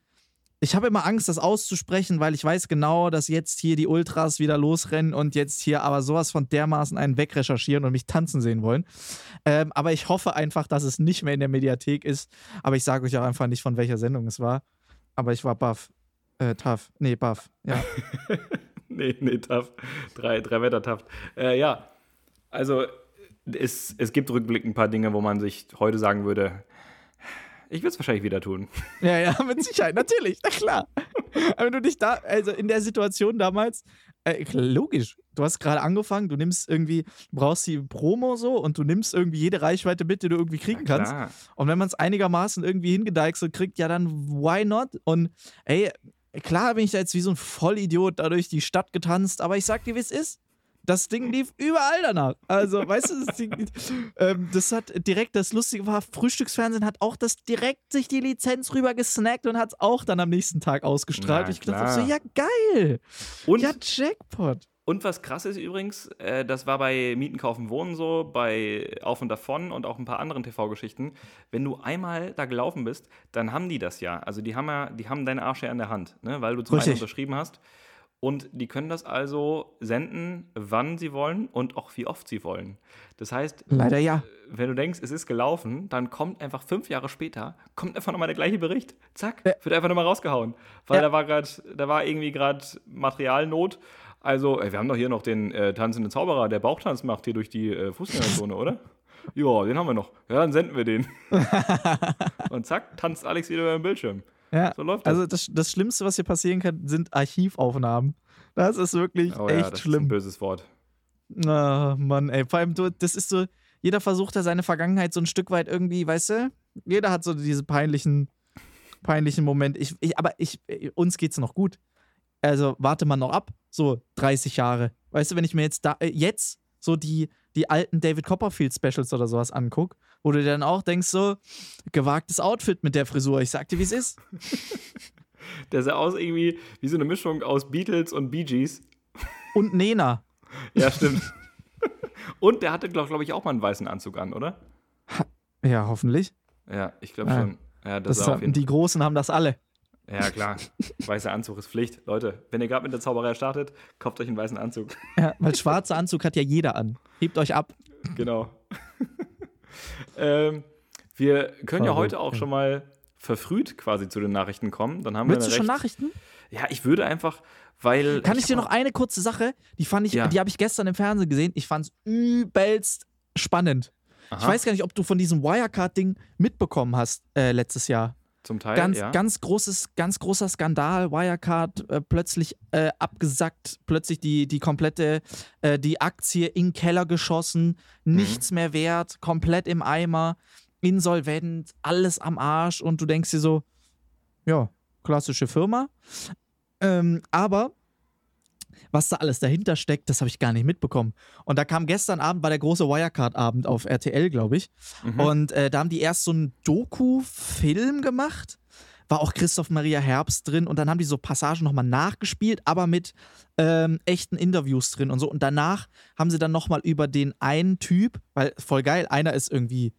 Speaker 2: ich habe immer Angst, das auszusprechen, weil ich weiß genau, dass jetzt hier die Ultras wieder losrennen und jetzt hier aber sowas von dermaßen einen wegrecherchieren und mich tanzen sehen wollen. Ähm, aber ich hoffe einfach, dass es nicht mehr in der Mediathek ist. Aber ich sage euch auch einfach nicht, von welcher Sendung es war. Aber ich war baff. Äh, tough. Nee, baff. Ja.
Speaker 1: nee, nee, tough. Drei, drei Wetter tough. Äh, ja, also es, es gibt rückblickend ein paar Dinge, wo man sich heute sagen würde, ich würde es wahrscheinlich wieder tun.
Speaker 2: Ja, ja, mit Sicherheit, natürlich, na klar. Aber wenn du dich da, also in der Situation damals, äh, logisch, du hast gerade angefangen, du nimmst irgendwie, du brauchst die Promo so und du nimmst irgendwie jede Reichweite mit, die du irgendwie kriegen kannst. Und wenn man es einigermaßen irgendwie hingedeichselt kriegt, ja dann why not? Und ey, klar bin ich da jetzt wie so ein Vollidiot da durch die Stadt getanzt, aber ich sag dir, wie es ist. Das Ding lief überall danach. Also, weißt du, das, Ding, ähm, das hat direkt, das Lustige war, Frühstücksfernsehen hat auch das direkt sich die Lizenz rüber gesnackt und hat es auch dann am nächsten Tag ausgestrahlt. und ich dachte so, ja, geil. Und, ja, Jackpot.
Speaker 1: Und was krass ist übrigens, äh, das war bei Mieten, Kaufen, Wohnen so, bei Auf und Davon und auch ein paar anderen TV-Geschichten. Wenn du einmal da gelaufen bist, dann haben die das ja. Also die haben ja, die haben deine Arsch ja in der Hand, ne? weil du einen unterschrieben hast. Und die können das also senden, wann sie wollen und auch wie oft sie wollen. Das heißt,
Speaker 2: leider ja. Äh,
Speaker 1: wenn du denkst, es ist gelaufen, dann kommt einfach fünf Jahre später, kommt einfach nochmal der gleiche Bericht. Zack, ja. wird einfach nochmal rausgehauen. Weil ja. da war gerade, da war irgendwie gerade Materialnot. Also, ey, wir haben doch hier noch den äh, tanzenden Zauberer, der Bauchtanz macht hier durch die äh, Fußgängerzone, oder? Ja, den haben wir noch. Ja, dann senden wir den. und zack, tanzt Alex wieder über den Bildschirm.
Speaker 2: Ja, so läuft das. Also das, das Schlimmste, was hier passieren kann, sind Archivaufnahmen. Das ist wirklich oh, echt ja, das schlimm. Ist
Speaker 1: ein böses Wort.
Speaker 2: Na, oh, Mann, ey. Vor allem, du, das ist so, jeder versucht ja seine Vergangenheit so ein Stück weit irgendwie, weißt du? Jeder hat so diese peinlichen, peinlichen Momente. Ich, ich, aber ich, uns geht's noch gut. Also warte mal noch ab, so 30 Jahre. Weißt du, wenn ich mir jetzt da, äh, jetzt so die, die alten David Copperfield Specials oder sowas angucke, wo du dann auch denkst, so, gewagtes Outfit mit der Frisur. Ich sag dir, wie es ist.
Speaker 1: der sah aus irgendwie wie so eine Mischung aus Beatles und Bee Gees.
Speaker 2: Und Nena.
Speaker 1: ja, stimmt. und der hatte, glaube glaub ich, auch mal einen weißen Anzug an, oder?
Speaker 2: Ja, hoffentlich.
Speaker 1: Ja, ich glaube schon. Ja,
Speaker 2: das das ist, die Großen haben das alle.
Speaker 1: Ja, klar. Weißer Anzug ist Pflicht. Leute, wenn ihr gerade mit der Zauberei startet, kauft euch einen weißen Anzug.
Speaker 2: Ja, weil schwarzer Anzug hat ja jeder an. Hebt euch ab.
Speaker 1: Genau. ähm, wir können ja heute auch schon mal verfrüht quasi zu den Nachrichten kommen. Dann haben
Speaker 2: Willst
Speaker 1: wir
Speaker 2: du schon Nachrichten?
Speaker 1: Ja, ich würde einfach, weil.
Speaker 2: Kann ich, ich dir noch eine kurze Sache? Die fand ich, ja. die habe ich gestern im Fernsehen gesehen. Ich fand es übelst spannend. Aha. Ich weiß gar nicht, ob du von diesem Wirecard-Ding mitbekommen hast äh, letztes Jahr.
Speaker 1: Zum Teil,
Speaker 2: ganz,
Speaker 1: ja.
Speaker 2: Ganz, großes, ganz großer Skandal, Wirecard äh, plötzlich äh, abgesackt, plötzlich die, die komplette, äh, die Aktie in den Keller geschossen, mhm. nichts mhm. mehr wert, komplett im Eimer, insolvent, alles am Arsch und du denkst dir so, ja, klassische Firma. Ähm, aber was da alles dahinter steckt, das habe ich gar nicht mitbekommen. Und da kam gestern Abend, war der große Wirecard-Abend auf RTL, glaube ich. Mhm. Und äh, da haben die erst so einen Doku-Film gemacht. War auch Christoph Maria Herbst drin und dann haben die so Passagen nochmal nachgespielt, aber mit ähm, echten Interviews drin und so. Und danach haben sie dann nochmal über den einen Typ, weil voll geil, einer ist irgendwie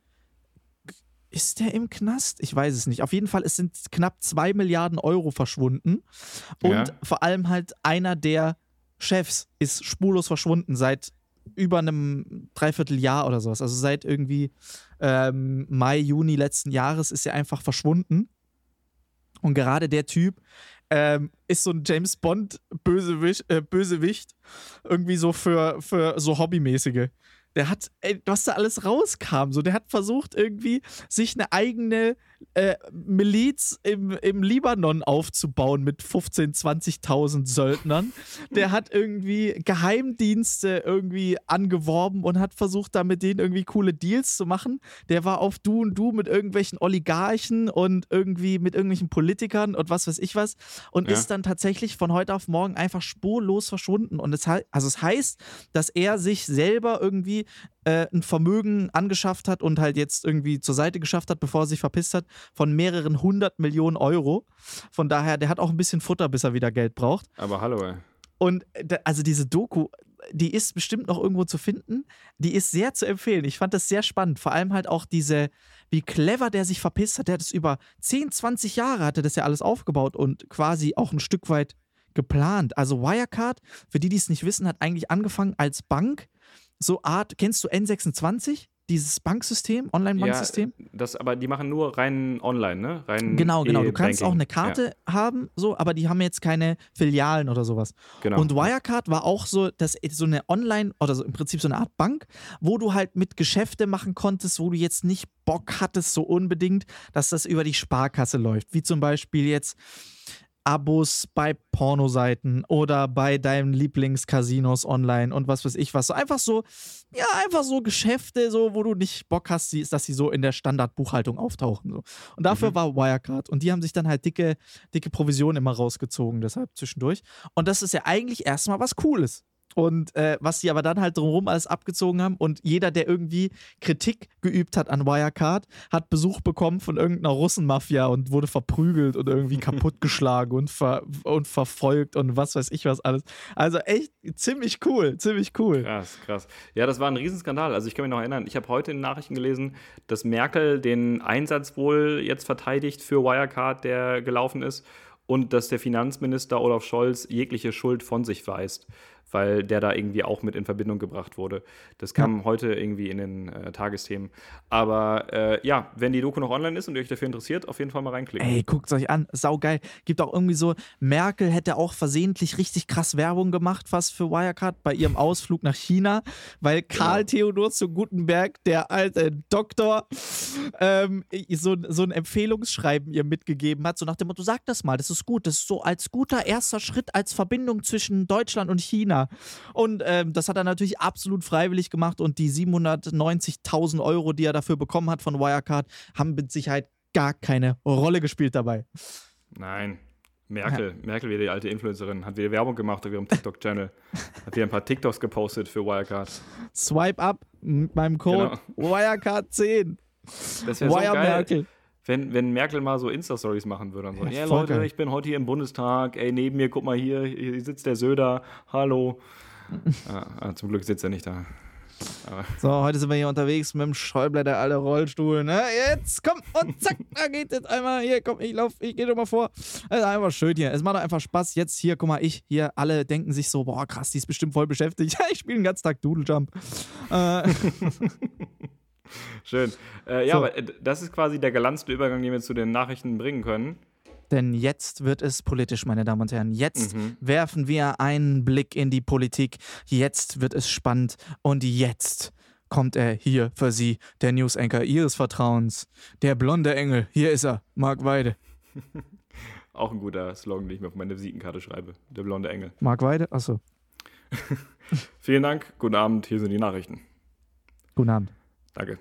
Speaker 2: ist der im Knast? Ich weiß es nicht. Auf jeden Fall, es sind knapp zwei Milliarden Euro verschwunden. Und ja. vor allem halt einer der Chefs ist spurlos verschwunden seit über einem Dreivierteljahr oder sowas. Also seit irgendwie ähm, Mai, Juni letzten Jahres ist er einfach verschwunden. Und gerade der Typ ähm, ist so ein James Bond-Bösewicht, äh, Bösewicht, irgendwie so für, für so Hobbymäßige. Der hat, ey, was da alles rauskam, so, der hat versucht, irgendwie sich eine eigene äh, Miliz im, im Libanon aufzubauen mit 15.000, 20.000 Söldnern. Der hat irgendwie Geheimdienste irgendwie angeworben und hat versucht, da mit denen irgendwie coole Deals zu machen. Der war auf Du und Du mit irgendwelchen Oligarchen und irgendwie mit irgendwelchen Politikern und was weiß ich was und ja. ist dann tatsächlich von heute auf morgen einfach spurlos verschwunden. Und es, also es heißt, dass er sich selber irgendwie äh, ein Vermögen angeschafft hat und halt jetzt irgendwie zur Seite geschafft hat, bevor er sich verpisst hat, von mehreren hundert Millionen Euro. Von daher, der hat auch ein bisschen Futter, bis er wieder Geld braucht.
Speaker 1: Aber hallo, ey.
Speaker 2: Und also diese Doku, die ist bestimmt noch irgendwo zu finden. Die ist sehr zu empfehlen. Ich fand das sehr spannend. Vor allem halt auch diese, wie clever der sich verpisst hat. Der hat es über 10, 20 Jahre hatte das ja alles aufgebaut und quasi auch ein Stück weit geplant. Also Wirecard, für die, die es nicht wissen, hat eigentlich angefangen als Bank. So Art, kennst du N26? dieses Banksystem, Online-Banksystem.
Speaker 1: Ja, das, aber die machen nur rein online, ne? Rein
Speaker 2: genau, genau. Du kannst auch eine Karte ja. haben, so, aber die haben jetzt keine Filialen oder sowas. Genau. Und Wirecard war auch so, dass so eine Online- oder so im Prinzip so eine Art Bank, wo du halt mit Geschäfte machen konntest, wo du jetzt nicht Bock hattest, so unbedingt, dass das über die Sparkasse läuft. Wie zum Beispiel jetzt Abos bei Pornoseiten oder bei deinen Lieblingscasinos online und was weiß ich was. So einfach so, ja, einfach so Geschäfte, so, wo du nicht Bock hast, dass sie so in der Standardbuchhaltung auftauchen. So. Und dafür mhm. war Wirecard. Und die haben sich dann halt dicke, dicke Provisionen immer rausgezogen, deshalb zwischendurch. Und das ist ja eigentlich erstmal was Cooles. Und äh, was sie aber dann halt drumherum alles abgezogen haben. Und jeder, der irgendwie Kritik geübt hat an Wirecard, hat Besuch bekommen von irgendeiner Russenmafia und wurde verprügelt und irgendwie kaputtgeschlagen und, ver und verfolgt und was weiß ich was alles. Also echt ziemlich cool, ziemlich cool.
Speaker 1: Krass, krass. Ja, das war ein Riesenskandal. Also ich kann mich noch erinnern, ich habe heute in den Nachrichten gelesen, dass Merkel den Einsatz wohl jetzt verteidigt für Wirecard, der gelaufen ist. Und dass der Finanzminister Olaf Scholz jegliche Schuld von sich weist weil der da irgendwie auch mit in Verbindung gebracht wurde. Das kam ja. heute irgendwie in den äh, Tagesthemen. Aber äh, ja, wenn die Doku noch online ist und ihr euch dafür interessiert, auf jeden Fall mal reinklicken.
Speaker 2: Ey, guckt es euch an, saugeil. Gibt auch irgendwie so, Merkel hätte auch versehentlich richtig krass Werbung gemacht, fast für Wirecard bei ihrem Ausflug nach China, weil Karl ja. Theodor zu Gutenberg, der alte Doktor, ähm, so, so ein Empfehlungsschreiben ihr mitgegeben hat, so nach dem Motto, sag das mal, das ist gut, das ist so als guter erster Schritt als Verbindung zwischen Deutschland und China. Und ähm, das hat er natürlich absolut freiwillig gemacht und die 790.000 Euro, die er dafür bekommen hat von Wirecard, haben mit Sicherheit gar keine Rolle gespielt dabei.
Speaker 1: Nein. Merkel, ja. Merkel wie die alte Influencerin, hat wieder Werbung gemacht auf ihrem TikTok-Channel. hat wieder ein paar TikToks gepostet für Wirecard.
Speaker 2: Swipe up mit meinem Code genau. Wirecard 10.
Speaker 1: Das wäre so geil. Merkel wenn, wenn Merkel mal so Insta-Stories machen würde und so, ja, yeah, Leute, geil. ich bin heute hier im Bundestag, ey, neben mir, guck mal hier, hier sitzt der Söder, hallo. ah, ah, zum Glück sitzt er nicht da.
Speaker 2: Aber so, heute sind wir hier unterwegs mit dem Schäuble, der alle Rollstuhl, ne? Jetzt, komm, und zack, da geht jetzt einmal, hier, komm, ich lauf, ich geh doch mal vor. Ist einfach schön hier. Es macht doch einfach Spaß. Jetzt hier, guck mal, ich, hier, alle denken sich so, boah, krass, die ist bestimmt voll beschäftigt. Ja, ich spiele den ganzen Tag Doodle Jump. Äh.
Speaker 1: Schön. Äh, ja, so. aber äh, das ist quasi der galantste Übergang, den wir zu den Nachrichten bringen können.
Speaker 2: Denn jetzt wird es politisch, meine Damen und Herren. Jetzt mhm. werfen wir einen Blick in die Politik. Jetzt wird es spannend. Und jetzt kommt er hier für Sie, der News-Anchor Ihres Vertrauens. Der blonde Engel. Hier ist er, Marc Weide.
Speaker 1: Auch ein guter Slogan, den ich mir auf meine Visitenkarte schreibe. Der blonde Engel.
Speaker 2: Marc Weide? Achso.
Speaker 1: Vielen Dank. Guten Abend. Hier sind die Nachrichten.
Speaker 2: Guten Abend.
Speaker 1: Danke.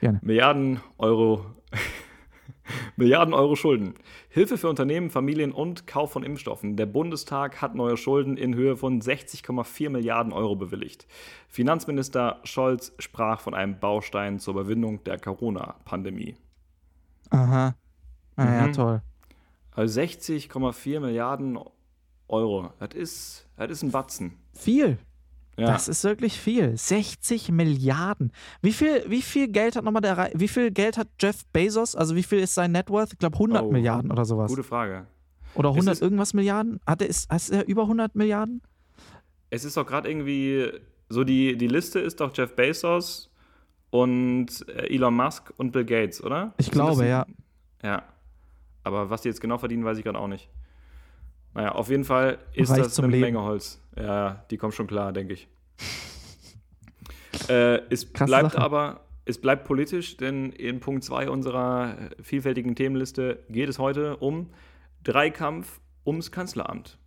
Speaker 1: Gerne. Milliarden Euro. Milliarden Euro Schulden. Hilfe für Unternehmen, Familien und Kauf von Impfstoffen. Der Bundestag hat neue Schulden in Höhe von 60,4 Milliarden Euro bewilligt. Finanzminister Scholz sprach von einem Baustein zur Überwindung der Corona-Pandemie.
Speaker 2: Aha. Ah, mhm. Ja, toll.
Speaker 1: Also 60,4 Milliarden Euro. Das ist, das ist ein Batzen.
Speaker 2: Viel. Ja. Das ist wirklich viel. 60 Milliarden. Wie viel, wie viel Geld hat nochmal der wie viel Geld hat Jeff Bezos? Also wie viel ist sein Net Worth? Ich glaube 100 oh, Milliarden oder sowas.
Speaker 1: Gute Frage.
Speaker 2: Oder 100 irgendwas Milliarden? Hat er, ist, ist er über 100 Milliarden?
Speaker 1: Es ist doch gerade irgendwie so die, die Liste ist doch Jeff Bezos und äh, Elon Musk und Bill Gates, oder?
Speaker 2: Ich glaube, ja.
Speaker 1: Ja. Aber was die jetzt genau verdienen, weiß ich gerade auch nicht. Naja, auf jeden Fall ist Reicht das eine Leben. Menge Holz. Ja, die kommt schon klar, denke ich. äh, es Krasse bleibt Sache. aber, es bleibt politisch, denn in Punkt 2 unserer vielfältigen Themenliste geht es heute um Dreikampf ums Kanzleramt.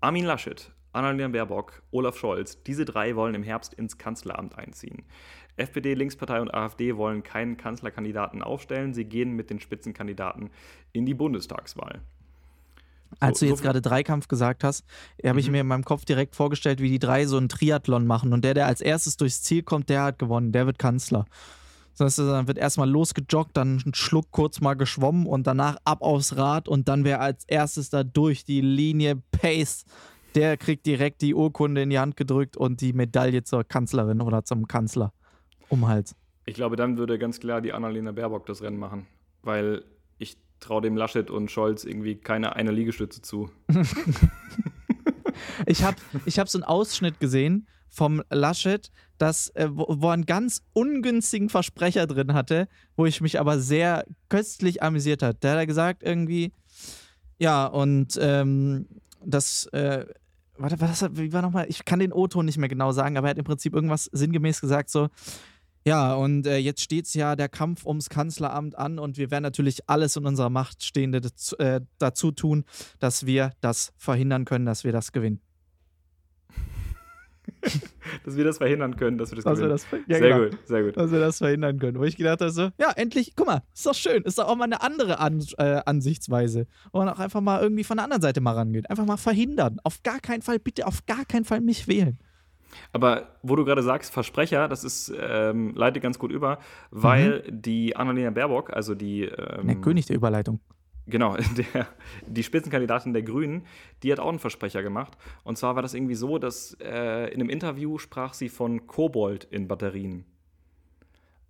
Speaker 1: Armin Laschet, Annalena Baerbock, Olaf Scholz, diese drei wollen im Herbst ins Kanzleramt einziehen. FPD, Linkspartei und AfD wollen keinen Kanzlerkandidaten aufstellen. Sie gehen mit den Spitzenkandidaten in die Bundestagswahl.
Speaker 2: Als du jetzt gerade Dreikampf gesagt hast, habe ich mhm. mir in meinem Kopf direkt vorgestellt, wie die drei so einen Triathlon machen und der, der als erstes durchs Ziel kommt, der hat gewonnen, der wird Kanzler. Das heißt, dann wird erstmal losgejoggt, dann einen Schluck kurz mal geschwommen und danach ab aufs Rad und dann wer als erstes da durch die Linie pace der kriegt direkt die Urkunde in die Hand gedrückt und die Medaille zur Kanzlerin oder zum Kanzler um Hals.
Speaker 1: Ich glaube, dann würde ganz klar die Annalena Baerbock das Rennen machen, weil traue dem Laschet und Scholz irgendwie keine eine Liegestütze zu.
Speaker 2: ich habe ich hab so einen Ausschnitt gesehen vom Laschet, das, äh, wo, wo er einen ganz ungünstigen Versprecher drin hatte, wo ich mich aber sehr köstlich amüsiert hat. Der hat gesagt irgendwie, ja, und ähm, das, äh, warte, was, wie war nochmal, ich kann den O-Ton nicht mehr genau sagen, aber er hat im Prinzip irgendwas sinngemäß gesagt, so, ja, und äh, jetzt steht es ja der Kampf ums Kanzleramt an und wir werden natürlich alles in unserer Macht Stehende dazu, äh, dazu tun, dass wir das verhindern können, dass wir das gewinnen.
Speaker 1: dass wir das verhindern können, dass wir das dass gewinnen. Wir das,
Speaker 2: ja, sehr genau. gut, sehr gut. Dass wir das verhindern können. Wo ich gedacht habe, so, ja, endlich, guck mal, ist doch schön. Ist doch auch mal eine andere An äh, Ansichtsweise. Wo man auch einfach mal irgendwie von der anderen Seite mal rangeht. Einfach mal verhindern. Auf gar keinen Fall, bitte auf gar keinen Fall mich wählen.
Speaker 1: Aber wo du gerade sagst, Versprecher, das ist, ähm, leitet ganz gut über, weil mhm. die Annalena Baerbock, also die. Ähm,
Speaker 2: der König der Überleitung.
Speaker 1: Genau, der, die Spitzenkandidatin der Grünen, die hat auch einen Versprecher gemacht. Und zwar war das irgendwie so, dass äh, in einem Interview sprach sie von Kobold in Batterien.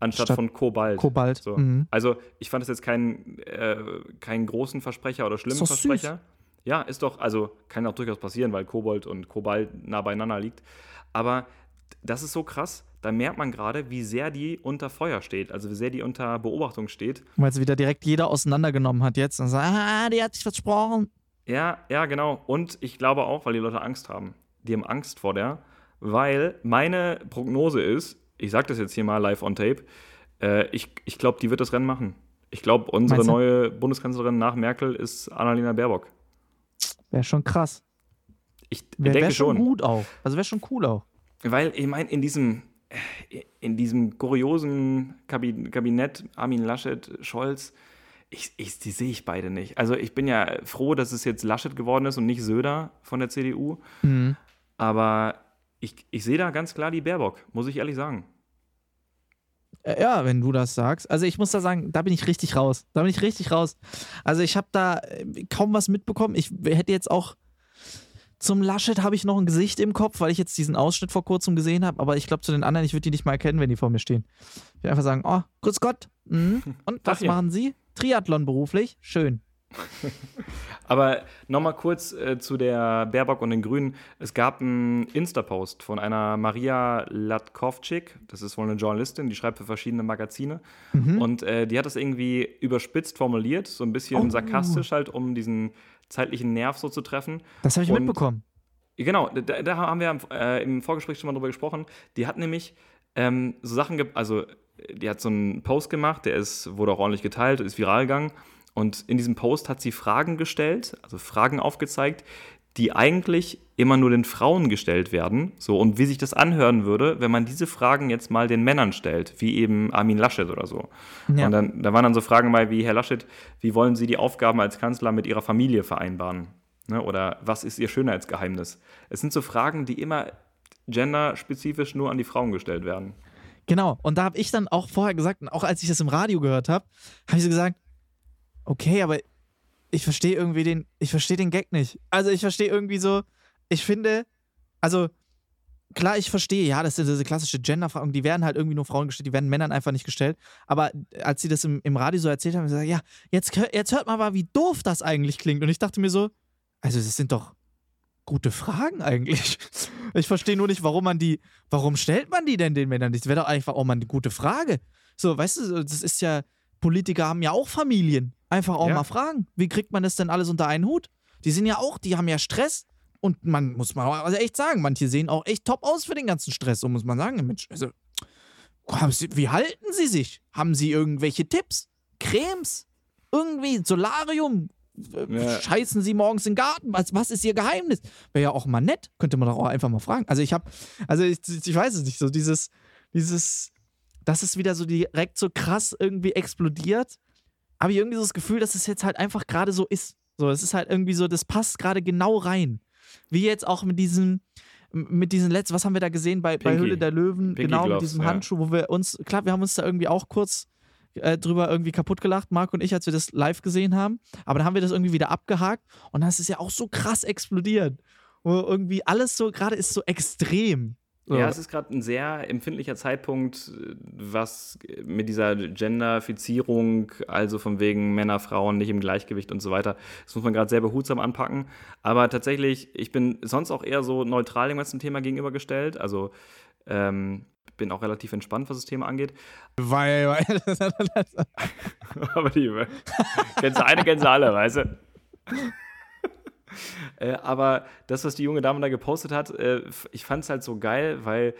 Speaker 1: Anstatt Statt von Kobalt.
Speaker 2: Kobalt.
Speaker 1: So. Mhm. Also, ich fand das jetzt keinen äh, keinen großen Versprecher oder schlimmen Versprecher. Süß. Ja, ist doch, also kann auch durchaus passieren, weil Kobold und Kobalt nah beieinander liegt. Aber das ist so krass, da merkt man gerade, wie sehr die unter Feuer steht, also wie sehr die unter Beobachtung steht.
Speaker 2: Weil sie wieder direkt jeder auseinandergenommen hat jetzt und sagt, ah, die hat sich versprochen.
Speaker 1: Ja, ja, genau. Und ich glaube auch, weil die Leute Angst haben. Die haben Angst vor der, weil meine Prognose ist, ich sage das jetzt hier mal live on tape, äh, ich, ich glaube, die wird das Rennen machen. Ich glaube, unsere neue Bundeskanzlerin nach Merkel ist Annalena Baerbock.
Speaker 2: Wäre schon krass.
Speaker 1: Ich wär, denke wär schon.
Speaker 2: gut auch. Also wäre schon cool auch.
Speaker 1: Weil, ich meine, in diesem, in diesem kuriosen Kabinett Armin Laschet, Scholz, ich, ich, die sehe ich beide nicht. Also ich bin ja froh, dass es jetzt Laschet geworden ist und nicht Söder von der CDU. Mhm. Aber ich, ich sehe da ganz klar die Baerbock, muss ich ehrlich sagen.
Speaker 2: Ja, wenn du das sagst. Also ich muss da sagen, da bin ich richtig raus. Da bin ich richtig raus. Also ich habe da äh, kaum was mitbekommen. Ich hätte jetzt auch zum Laschet habe ich noch ein Gesicht im Kopf, weil ich jetzt diesen Ausschnitt vor kurzem gesehen habe. Aber ich glaube, zu den anderen, ich würde die nicht mal erkennen, wenn die vor mir stehen. Ich würde einfach sagen: Oh, grüß Gott. Mhm. Und was Ach, machen Sie? Triathlon beruflich? Schön.
Speaker 1: Aber nochmal kurz äh, zu der Baerbock und den Grünen. Es gab einen Insta-Post von einer Maria Latkovczyk. Das ist wohl eine Journalistin, die schreibt für verschiedene Magazine. Mhm. Und äh, die hat das irgendwie überspitzt formuliert, so ein bisschen oh. sarkastisch halt, um diesen zeitlichen Nerv so zu treffen.
Speaker 2: Das habe ich und, mitbekommen.
Speaker 1: Genau, da, da haben wir äh, im Vorgespräch schon mal drüber gesprochen. Die hat nämlich ähm, so Sachen, also die hat so einen Post gemacht, der ist, wurde auch ordentlich geteilt, ist viral gegangen. Und in diesem Post hat sie Fragen gestellt, also Fragen aufgezeigt, die eigentlich immer nur den Frauen gestellt werden. So, und wie sich das anhören würde, wenn man diese Fragen jetzt mal den Männern stellt, wie eben Armin Laschet oder so. Ja. Und dann, da waren dann so Fragen mal wie, Herr Laschet, wie wollen Sie die Aufgaben als Kanzler mit Ihrer Familie vereinbaren? Ne? Oder was ist Ihr Schönheitsgeheimnis? Es sind so Fragen, die immer genderspezifisch nur an die Frauen gestellt werden.
Speaker 2: Genau, und da habe ich dann auch vorher gesagt, und auch als ich das im Radio gehört habe, habe ich so gesagt, okay, aber ich verstehe irgendwie den, ich verstehe den Gag nicht. Also ich verstehe irgendwie so, ich finde, also klar, ich verstehe, ja, das sind diese klassische Gender-Fragen, die werden halt irgendwie nur Frauen gestellt, die werden Männern einfach nicht gestellt. Aber als sie das im, im Radio so erzählt haben, sie gesagt, ja, jetzt, jetzt hört mal mal, wie doof das eigentlich klingt. Und ich dachte mir so, also das sind doch gute Fragen eigentlich. Ich verstehe nur nicht, warum man die, warum stellt man die denn den Männern nicht? Das wäre doch einfach auch mal eine gute Frage. So, weißt du, das ist ja, Politiker haben ja auch Familien. Einfach auch ja. mal fragen, wie kriegt man das denn alles unter einen Hut? Die sind ja auch, die haben ja Stress. Und man muss mal also echt sagen, manche sehen auch echt top aus für den ganzen Stress. So muss man sagen, Mensch, also, wie halten sie sich? Haben sie irgendwelche Tipps? Cremes? Irgendwie Solarium? Ja. Scheißen sie morgens in den Garten? Was, was ist ihr Geheimnis? Wäre ja auch mal nett, könnte man doch auch einfach mal fragen. Also ich habe, also ich, ich weiß es nicht, so dieses, dieses, dass es wieder so direkt so krass irgendwie explodiert habe ich irgendwie so das Gefühl, dass es jetzt halt einfach gerade so ist. So, es ist halt irgendwie so, das passt gerade genau rein. Wie jetzt auch mit diesem, mit diesen letzten, was haben wir da gesehen bei, bei Höhle der Löwen? Pinky genau, Gloves, mit diesem ja. Handschuh, wo wir uns, klar, wir haben uns da irgendwie auch kurz äh, drüber irgendwie kaputt gelacht, Marc und ich, als wir das live gesehen haben. Aber dann haben wir das irgendwie wieder abgehakt und dann ist es ja auch so krass explodiert. wo irgendwie alles so gerade ist so extrem.
Speaker 1: Ja, es ist gerade ein sehr empfindlicher Zeitpunkt, was mit dieser Genderfizierung, also von wegen Männer, Frauen nicht im Gleichgewicht und so weiter, das muss man gerade sehr behutsam anpacken. Aber tatsächlich, ich bin sonst auch eher so neutral dem ganzen Thema gegenübergestellt. Also ähm, bin auch relativ entspannt, was das Thema angeht.
Speaker 2: Weil, weil.
Speaker 1: Aber die, kennst du eine, kennst du alle, weißt du? Äh, aber das, was die junge Dame da gepostet hat, äh, ich fand es halt so geil, weil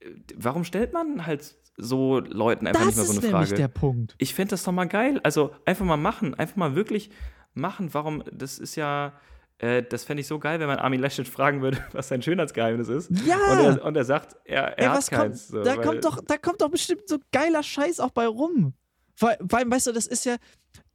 Speaker 1: äh, warum stellt man halt so Leuten einfach
Speaker 2: das
Speaker 1: nicht mehr so eine
Speaker 2: ist
Speaker 1: Frage?
Speaker 2: nämlich der Punkt.
Speaker 1: Ich fände das doch mal geil. Also einfach mal machen, einfach mal wirklich machen. Warum? Das ist ja. Äh, das fände ich so geil, wenn man Armin Laschet fragen würde, was sein Schönheitsgeheimnis ist.
Speaker 2: Ja!
Speaker 1: Und er, und er sagt, er, er
Speaker 2: Ey,
Speaker 1: hat keins.
Speaker 2: kommt,
Speaker 1: so,
Speaker 2: da,
Speaker 1: weil-
Speaker 2: kommt doch, da kommt doch bestimmt so geiler Scheiß auch bei rum. Vor allem, weißt du, das ist ja,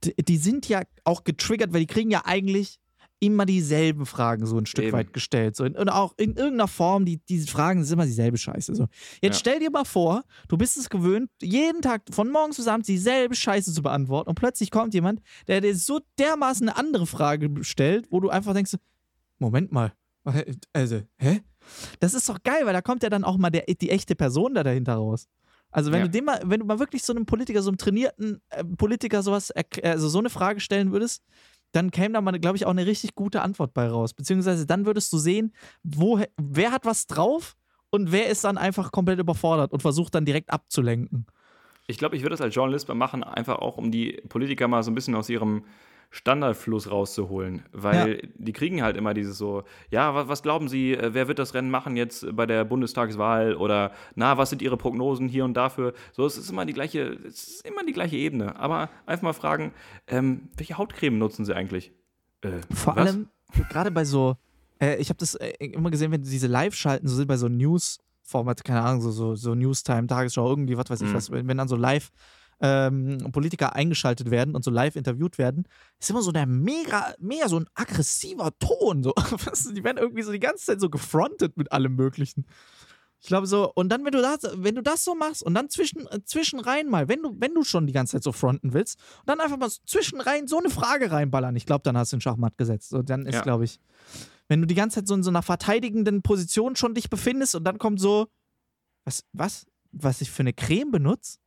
Speaker 2: die, die sind ja auch getriggert, weil die kriegen ja eigentlich immer dieselben Fragen so ein Stück
Speaker 1: Eben.
Speaker 2: weit gestellt. So. Und auch in irgendeiner Form, die, diese Fragen sind immer dieselbe Scheiße. So. Jetzt
Speaker 1: Ja.
Speaker 2: stell dir mal vor, du bist es gewöhnt, jeden Tag von morgens bis abends dieselbe Scheiße zu beantworten und plötzlich kommt jemand, der dir so dermaßen eine andere Frage stellt, wo du einfach denkst, Moment mal, also, hä? Das ist doch geil, weil da kommt ja dann auch mal der, die echte Person da dahinter raus. Also wenn
Speaker 1: Ja.
Speaker 2: du dem mal, wenn du mal wirklich so einem Politiker, so einem trainierten äh, Politiker sowas, also so eine Frage stellen würdest, dann käme da mal, glaube ich, auch eine richtig gute Antwort bei raus. Beziehungsweise dann würdest du sehen, wo, wer hat was drauf und wer ist dann einfach komplett überfordert und versucht dann direkt abzulenken.
Speaker 1: Ich glaube, ich würde das als Journalist machen, einfach auch, um die Politiker mal so ein bisschen aus ihrem Standardfluss rauszuholen. Weil die kriegen halt immer dieses so, ja, was, was glauben Sie, äh, wer wird das Rennen machen jetzt bei der Bundestagswahl? Oder na, was sind Ihre Prognosen hier und dafür? So, es ist immer die gleiche, es ist immer die gleiche Ebene. Aber einfach mal fragen, ähm, welche Hautcreme nutzen Sie eigentlich? Äh,
Speaker 2: Vor
Speaker 1: was?
Speaker 2: allem, gerade bei so, äh, ich habe das äh, immer gesehen, wenn diese Live-Schalten so sind bei so News-Format, keine Ahnung, so, so, so Newstime, Tagesschau, irgendwie, was weiß ich
Speaker 1: Mhm.
Speaker 2: was, wenn, wenn dann so live ähm, Politiker eingeschaltet werden und so live interviewt werden, ist immer so der mega, mega so ein aggressiver Ton. So. Die werden irgendwie so die ganze Zeit so gefrontet mit allem Möglichen. Ich glaube so, und dann, wenn du das, wenn du das so machst und dann zwischen, äh, zwischenrein mal, wenn du, wenn du schon die ganze Zeit so fronten willst, und dann einfach mal so zwischenrein so eine Frage reinballern, ich glaube, dann hast du den Schachmatt gesetzt. So, dann ist,
Speaker 1: Ja.
Speaker 2: glaube ich, wenn du die ganze Zeit so in so einer verteidigenden Position schon dich befindest und dann kommt so, was, was, was ich für eine Creme benutze?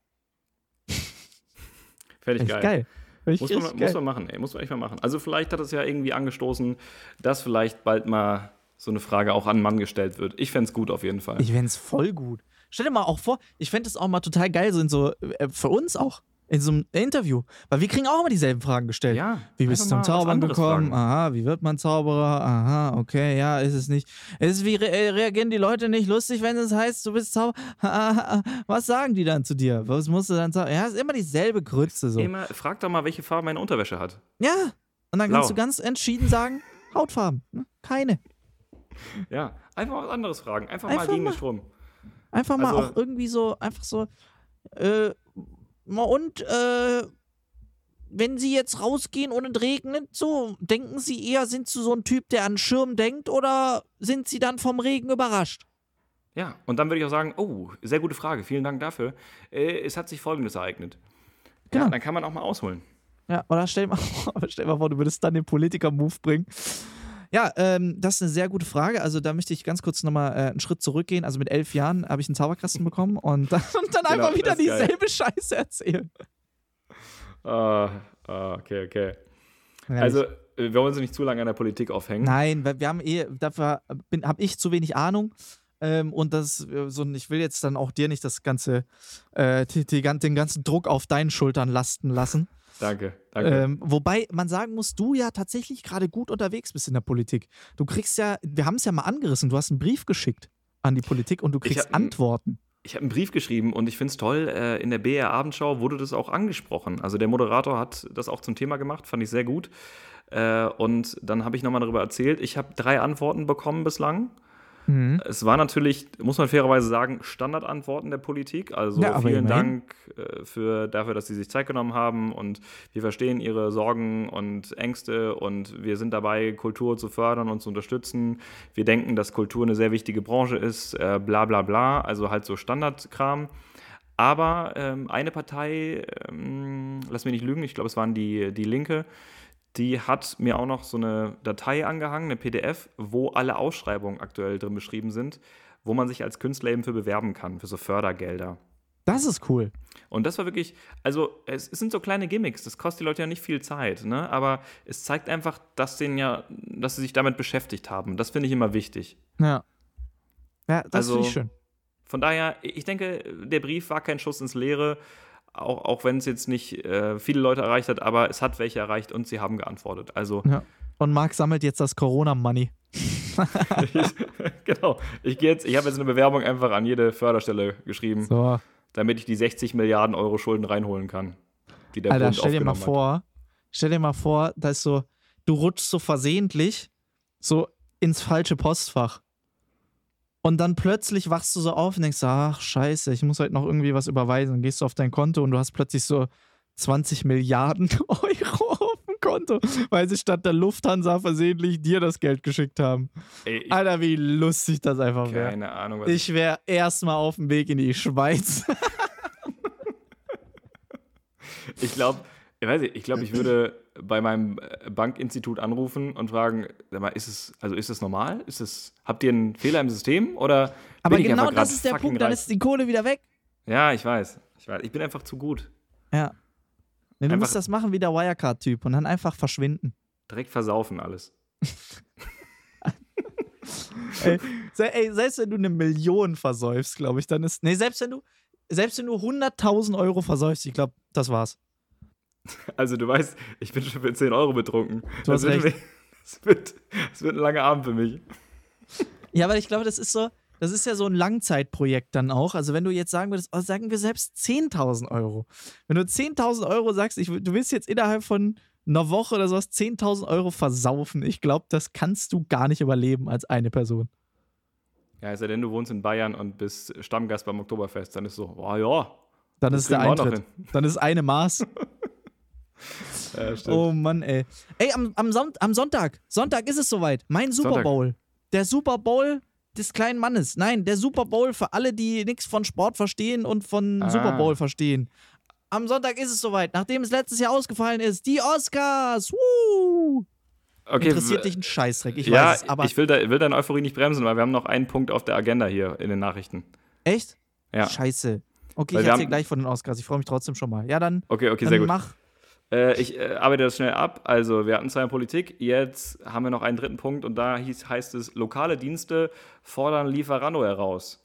Speaker 2: Echt
Speaker 1: geil.
Speaker 2: geil.
Speaker 1: Muss man,
Speaker 2: richtig
Speaker 1: muss
Speaker 2: geil.
Speaker 1: man machen, ey, muss man echt mal machen. Also vielleicht hat es ja irgendwie angestoßen, dass vielleicht bald mal so eine Frage auch an einen Mann gestellt wird. Ich fände es gut auf jeden Fall.
Speaker 2: Ich fände es voll gut. Stell dir mal auch vor, ich fände es auch mal total geil, so in so, äh, für uns auch, in so einem Interview. Weil wir kriegen auch immer dieselben Fragen gestellt.
Speaker 1: ja,
Speaker 2: Wie bist du zum Zaubern gekommen?
Speaker 1: fragen.
Speaker 2: Aha, wie wird man Zauberer? Aha, okay, ja, ist es nicht. Ist, wie re äh, reagieren die Leute nicht lustig, wenn es heißt, du bist Zauberer? Was sagen die dann zu dir? Was musst du dann sagen? Ja, ist immer dieselbe Grütze so.
Speaker 1: Immer, frag doch mal, welche Farbe meine Unterwäsche hat.
Speaker 2: Ja, und dann kannst
Speaker 1: Blau.
Speaker 2: du ganz entschieden sagen, Hautfarben. Ne? Keine.
Speaker 1: Ja, einfach mal was anderes fragen. Einfach,
Speaker 2: Einfach
Speaker 1: mal gegen
Speaker 2: mal.
Speaker 1: den Strom.
Speaker 2: Einfach mal
Speaker 1: Also-
Speaker 2: auch irgendwie so, einfach so, äh, und, äh, wenn Sie jetzt rausgehen und es regnet, so, denken Sie eher, sind Sie so ein Typ, der an Schirm denkt oder sind Sie dann vom Regen überrascht?
Speaker 1: Ja, und dann würde ich auch sagen, oh, sehr gute Frage, vielen Dank dafür. Äh, es hat sich Folgendes ereignet.
Speaker 2: Genau.
Speaker 1: Ja, dann kann man auch mal ausholen.
Speaker 2: Ja, oder stell mal, stell mal vor, du würdest dann den Politiker-Move bringen. Ja, ähm, das ist eine sehr gute Frage. Also da möchte ich ganz kurz nochmal äh, einen Schritt zurückgehen. Also mit elf Jahren habe ich einen Zauberkasten bekommen und dann, und dann
Speaker 1: Genau,
Speaker 2: einfach wieder dieselbe Scheiße erzählen.
Speaker 1: Ah, ah, okay, okay. Also, äh, wir wollen uns nicht zu lange an der Politik aufhängen.
Speaker 2: Nein, wir haben eh, dafür habe ich zu wenig Ahnung. Ähm, und das, äh, so, ich will jetzt dann auch dir nicht das ganze, äh, die, die, den ganzen Druck auf deinen Schultern lasten lassen.
Speaker 1: Danke, danke.
Speaker 2: Ähm, wobei man sagen muss, du ja tatsächlich gerade gut unterwegs bist in der Politik. Du kriegst ja, wir haben es ja mal angerissen, du hast einen Brief geschickt an die Politik und du kriegst
Speaker 1: hab
Speaker 2: Antworten.
Speaker 1: Ich habe einen Brief geschrieben und ich finde es toll, äh, in der BR Abendschau wurde das auch angesprochen. Also der Moderator hat das auch zum Thema gemacht, fand ich sehr gut. Äh, und dann habe ich nochmal darüber erzählt. Ich habe drei Antworten bekommen bislang.
Speaker 2: Mhm.
Speaker 1: Es war natürlich, muss man fairerweise sagen, Standardantworten der Politik. Also
Speaker 2: Ja,
Speaker 1: vielen. Dank äh, für, dafür, dass Sie sich Zeit genommen haben und wir verstehen Ihre Sorgen und Ängste und wir sind dabei, Kultur zu fördern und zu unterstützen. Wir denken, dass Kultur eine sehr wichtige Branche ist, äh, bla bla bla, also halt so Standardkram. Aber ähm, eine Partei, ähm, lass mich nicht lügen, ich glaube, es waren die, die Linke, die hat mir auch noch so eine Datei angehangen, eine PDF, wo alle Ausschreibungen aktuell drin beschrieben sind, wo man sich als Künstler eben für bewerben kann, für so Fördergelder.
Speaker 2: Das ist cool.
Speaker 1: Und das war wirklich, also es, es, sind so kleine Gimmicks, das kostet die Leute ja nicht viel Zeit, ne? aber es zeigt einfach, dass, denen ja, dass sie sich damit beschäftigt haben. Das finde ich immer wichtig.
Speaker 2: Ja. Ja, das also, finde ich schön.
Speaker 1: Von daher, ich denke, der Brief war kein Schuss ins Leere, auch, auch wenn es jetzt nicht äh, viele Leute erreicht hat, aber es hat welche erreicht und sie haben geantwortet. Also.
Speaker 2: Ja. Und Marc sammelt jetzt das Corona-Money.
Speaker 1: genau. Ich gehe jetzt, ich habe jetzt eine Bewerbung einfach an jede Förderstelle geschrieben. So damit ich die 60 Milliarden Euro Schulden reinholen kann,
Speaker 2: die der Alter, Bund stell dir mal vor, hat. stell dir mal vor, da ist so, du rutschst so versehentlich so ins falsche Postfach. Und dann plötzlich wachst du so auf und denkst, ach scheiße, ich muss halt noch irgendwie was überweisen. Dann gehst du auf dein Konto und du hast plötzlich so 20 Milliarden Euro auf dem Konto, weil sie statt der Lufthansa versehentlich dir das Geld geschickt haben. Ey, Alter, wie lustig das einfach wäre.
Speaker 1: Keine Ahnung.
Speaker 2: Was ich wäre erstmal auf dem Weg in die Schweiz.
Speaker 1: ich glaube, ich weiß nicht, ich glaube, ich würde bei meinem äh, Bankinstitut anrufen und fragen, sag mal, ist es, also ist das normal? Ist es, habt ihr einen Fehler im System oder
Speaker 2: Aber genau das ist der Punkt, reich? dann ist die Kohle wieder weg.
Speaker 1: Ja, ich weiß. Ich weiß. Ich bin einfach zu gut.
Speaker 2: Ja. Nee, du musst das machen wie der Wirecard-Typ und dann einfach verschwinden.
Speaker 1: Direkt versaufen alles.
Speaker 2: ey, ey, selbst wenn du eine Million versäufst, glaube ich, dann ist. Nee, selbst wenn du, selbst wenn du 100.000 Euro versäufst, ich glaube, das war's.
Speaker 1: Also, du weißt, ich bin schon für 10 Euro betrunken.
Speaker 2: Du das recht.
Speaker 1: Es wird, das wird ein langer Abend für mich.
Speaker 2: Ja, aber ich glaube, das ist so, das ist ja so ein Langzeitprojekt dann auch. Also wenn du jetzt sagen würdest, oh, sagen wir selbst 10.000 Euro. Wenn du 10.000 Euro sagst, ich, du willst jetzt innerhalb von einer Woche oder sowas 10.000 Euro versaufen, ich glaube, das kannst du gar nicht überleben als eine Person.
Speaker 1: Ja, es sei denn, du wohnst in Bayern und bist Stammgast beim Oktoberfest, dann ist so, oh ja.
Speaker 2: Dann ist der Eintritt. Dann ist eine Maß. ja, oh Mann, ey. Ey, am, am, Son am Sonntag, Sonntag ist es soweit. Mein Super Bowl. Sonntag. Der Super Bowl des kleinen Mannes. Nein, der Super Bowl für alle, die nichts von Sport verstehen und von ah. Super Bowl verstehen. Am Sonntag ist es soweit, nachdem es letztes Jahr ausgefallen ist. Die Oscars! Woo! Okay, Interessiert dich ein Scheißdreck, ich ja, weiß es, aber.
Speaker 1: Ich will, da, will deine Euphorie nicht bremsen, weil wir haben noch einen Punkt auf der Agenda hier in den Nachrichten.
Speaker 2: Echt?
Speaker 1: Ja.
Speaker 2: Scheiße. Okay, weil ich erzähle gleich von den Oscars. Ich freue mich trotzdem schon mal. Ja, dann.
Speaker 1: Okay, okay,
Speaker 2: dann
Speaker 1: sehr gut.
Speaker 2: Mach.
Speaker 1: Äh, ich äh, arbeite das schnell ab. Also, wir hatten zwei in Politik. Jetzt haben wir noch einen dritten Punkt und da hieß, heißt es: lokale Dienste fordern Lieferando heraus.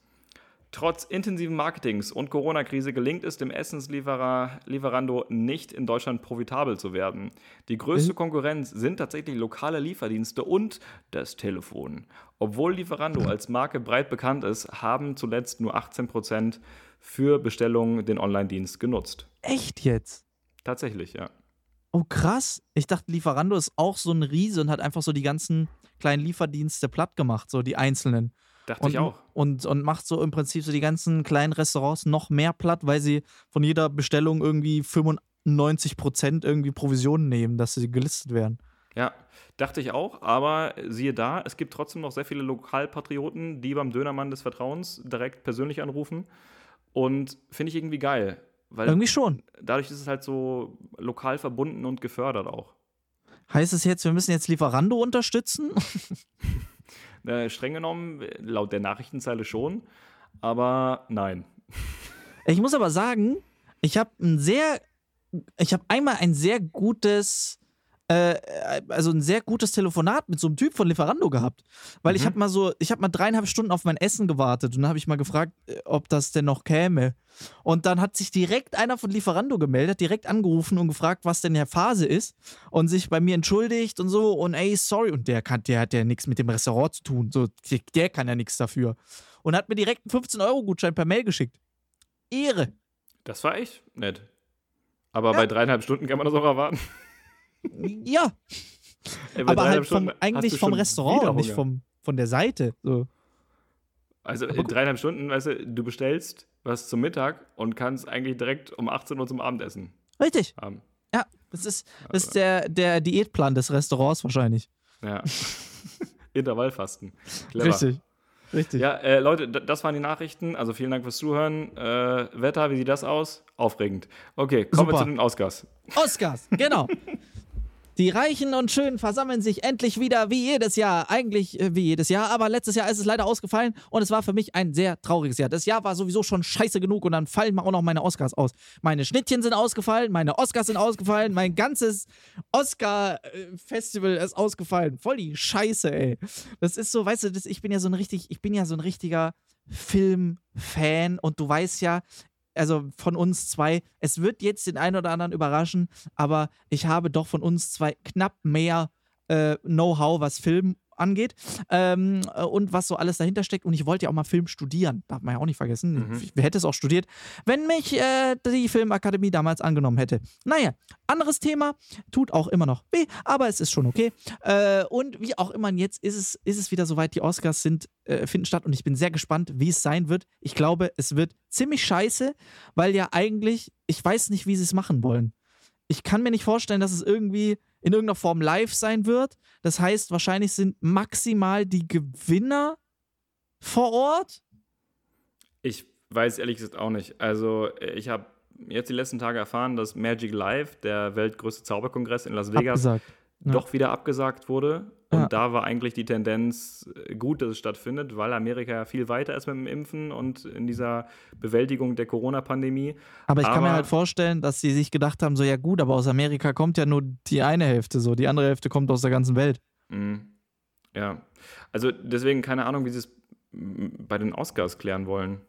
Speaker 1: Trotz intensiven Marketings und Corona-Krise gelingt es dem Essenslieferando nicht in Deutschland profitabel zu werden. Die größte mhm. Konkurrenz sind tatsächlich lokale Lieferdienste und das Telefon. Obwohl Lieferando als Marke breit bekannt ist, haben zuletzt nur 18 Prozent für Bestellungen den Online-Dienst genutzt.
Speaker 2: Echt jetzt?
Speaker 1: Tatsächlich, ja.
Speaker 2: Oh, krass. Ich dachte, Lieferando ist auch so ein Riese und hat einfach so die ganzen kleinen Lieferdienste platt gemacht, so die einzelnen.
Speaker 1: Dachte
Speaker 2: und,
Speaker 1: ich auch.
Speaker 2: Und, und macht so im Prinzip so die ganzen kleinen Restaurants noch mehr platt, weil sie von jeder Bestellung irgendwie 95 Prozent irgendwie Provisionen nehmen, dass sie gelistet werden.
Speaker 1: Ja, dachte ich auch, aber siehe da, es gibt trotzdem noch sehr viele Lokalpatrioten, die beim Dönermann des Vertrauens direkt persönlich anrufen. Und finde ich irgendwie geil.
Speaker 2: Weil Irgendwie schon.
Speaker 1: Dadurch ist es halt so lokal verbunden und gefördert auch.
Speaker 2: Heißt es jetzt, wir müssen jetzt Lieferando unterstützen?
Speaker 1: äh, streng genommen, laut der Nachrichtenzeile schon, aber nein.
Speaker 2: Ich muss aber sagen, ich habe ein sehr, ich habe einmal ein sehr gutes äh, also ein sehr gutes Telefonat mit so einem Typ von Lieferando gehabt. Weil mhm. ich habe mal so, ich habe mal dreieinhalb Stunden auf mein Essen gewartet und dann habe ich mal gefragt, äh, ob das denn noch käme. Und dann hat sich direkt einer von Lieferando gemeldet, direkt angerufen und gefragt, was denn der Phase ist und sich bei mir entschuldigt und so und ey, sorry. Und der, kann, der hat ja nichts mit dem Restaurant zu tun. So, der, der kann ja nichts dafür. Und hat mir direkt einen 15-Euro-Gutschein per Mail geschickt. Ehre.
Speaker 1: Das war echt nett. Aber ja. bei dreieinhalb Stunden kann man das auch erwarten.
Speaker 2: Ja. Ey, aber halt vom, eigentlich vom Restaurant, nicht vom, von der Seite. So.
Speaker 1: Also in dreieinhalb Stunden, weißt du, du bestellst was zum Mittag und kannst eigentlich direkt um 18 Uhr zum Abendessen.
Speaker 2: Richtig. Haben. Ja, das ist, das ist der, der Diätplan des Restaurants wahrscheinlich.
Speaker 1: Ja. Intervallfasten. Clever.
Speaker 2: Richtig. Richtig.
Speaker 1: Ja, äh, Leute, das waren die Nachrichten. Also vielen Dank fürs Zuhören. Äh, Wetter, wie sieht das aus? Aufregend. Okay, kommen Super. wir zu den Oscars.
Speaker 2: Oscars, genau. Die Reichen und Schönen versammeln sich endlich wieder wie jedes Jahr. Eigentlich äh, wie jedes Jahr, aber letztes Jahr ist es leider ausgefallen und es war für mich ein sehr trauriges Jahr. Das Jahr war sowieso schon scheiße genug und dann fallen auch noch meine Oscars aus. Meine Schnittchen sind ausgefallen, meine Oscars sind ausgefallen, mein ganzes Oscar-Festival ist ausgefallen. Voll die Scheiße, ey. Das ist so, weißt du, das, ich bin ja so ein richtig, ich bin ja so ein richtiger Filmfan und du weißt ja, also von uns zwei, es wird jetzt den einen oder anderen überraschen, aber ich habe doch von uns zwei knapp mehr äh, Know-how, was Film angeht ähm, äh, und was so alles dahinter steckt. Und ich wollte ja auch mal Film studieren, darf man ja auch nicht vergessen. Mhm. Wer hätte es auch studiert, wenn mich äh, die Filmakademie damals angenommen hätte. Naja, anderes Thema, tut auch immer noch weh, aber es ist schon okay. Äh, und wie auch immer, jetzt ist es, ist es wieder soweit, die Oscars sind, äh, finden statt und ich bin sehr gespannt, wie es sein wird. Ich glaube, es wird ziemlich scheiße, weil ja eigentlich, ich weiß nicht, wie sie es machen wollen. Ich kann mir nicht vorstellen, dass es irgendwie in irgendeiner Form live sein wird. Das heißt, wahrscheinlich sind maximal die Gewinner vor Ort.
Speaker 1: Ich weiß ehrlich gesagt auch nicht. Also, ich habe jetzt die letzten Tage erfahren, dass Magic Live, der weltgrößte Zauberkongress in Las Vegas, abgesagt. Doch wieder abgesagt wurde. Und ja. da war eigentlich die Tendenz äh, gut, dass es stattfindet, weil Amerika ja viel weiter ist mit dem Impfen und in dieser Bewältigung der Corona-Pandemie.
Speaker 2: Aber ich aber, kann mir halt vorstellen, dass sie sich gedacht haben: so, ja, gut, aber aus Amerika kommt ja nur die eine Hälfte so, die andere Hälfte kommt aus der ganzen Welt.
Speaker 1: Mhm. Ja. Also deswegen keine Ahnung, wie sie es bei den Oscars klären wollen.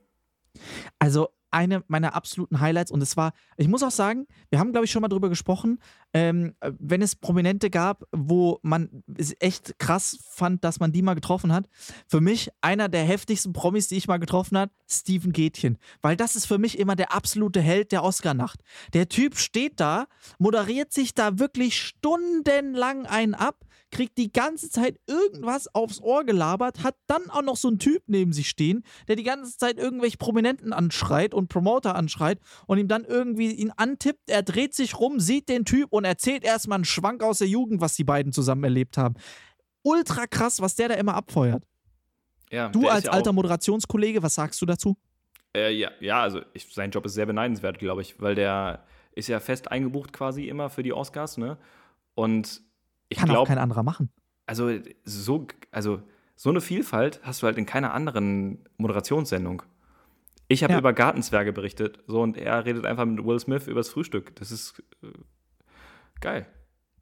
Speaker 2: Also eine meiner absoluten Highlights und es war, ich muss auch sagen, wir haben, glaube ich, schon mal drüber gesprochen, ähm, wenn es Prominente gab, wo man es echt krass fand, dass man die mal getroffen hat. Für mich einer der heftigsten Promis, die ich mal getroffen habe, Steven Gätchen. Weil das ist für mich immer der absolute Held der Oscar-Nacht. Der Typ steht da, moderiert sich da wirklich stundenlang einen ab, kriegt die ganze Zeit irgendwas aufs Ohr gelabert, hat dann auch noch so einen Typ neben sich stehen, der die ganze Zeit irgendwelche Prominenten anschreit und Promoter anschreit und ihm dann irgendwie ihn antippt. Er dreht sich rum, sieht den Typ und erzählt erstmal einen Schwank aus der Jugend, was die beiden zusammen erlebt haben. Ultra krass, was der da immer abfeuert. Ja, du als ja alter Moderationskollege, was sagst du dazu?
Speaker 1: Äh, ja, ja, also ich, sein Job ist sehr beneidenswert, glaube ich, weil der ist ja fest eingebucht quasi immer für die Oscars, ne? Und ich
Speaker 2: Kann glaub, auch kein anderer machen.
Speaker 1: Also so, also so eine Vielfalt hast du halt in keiner anderen Moderationssendung. Ich habe ja. über Gartenzwerge berichtet, so und er redet einfach mit Will Smith übers Frühstück. Das ist äh, geil.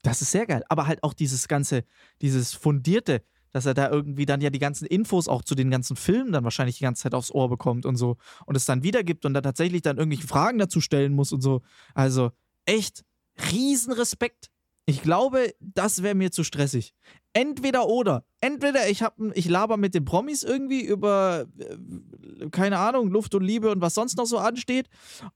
Speaker 2: Das ist sehr geil. Aber halt auch dieses ganze, dieses fundierte, dass er da irgendwie dann ja die ganzen Infos auch zu den ganzen Filmen dann wahrscheinlich die ganze Zeit aufs Ohr bekommt und so und es dann wiedergibt und dann tatsächlich dann irgendwelche Fragen dazu stellen muss und so. Also echt Riesenrespekt ich glaube, das wäre mir zu stressig. Entweder oder. Entweder ich, hab, ich laber mit den Promis irgendwie über, äh, keine Ahnung, Luft und Liebe und was sonst noch so ansteht.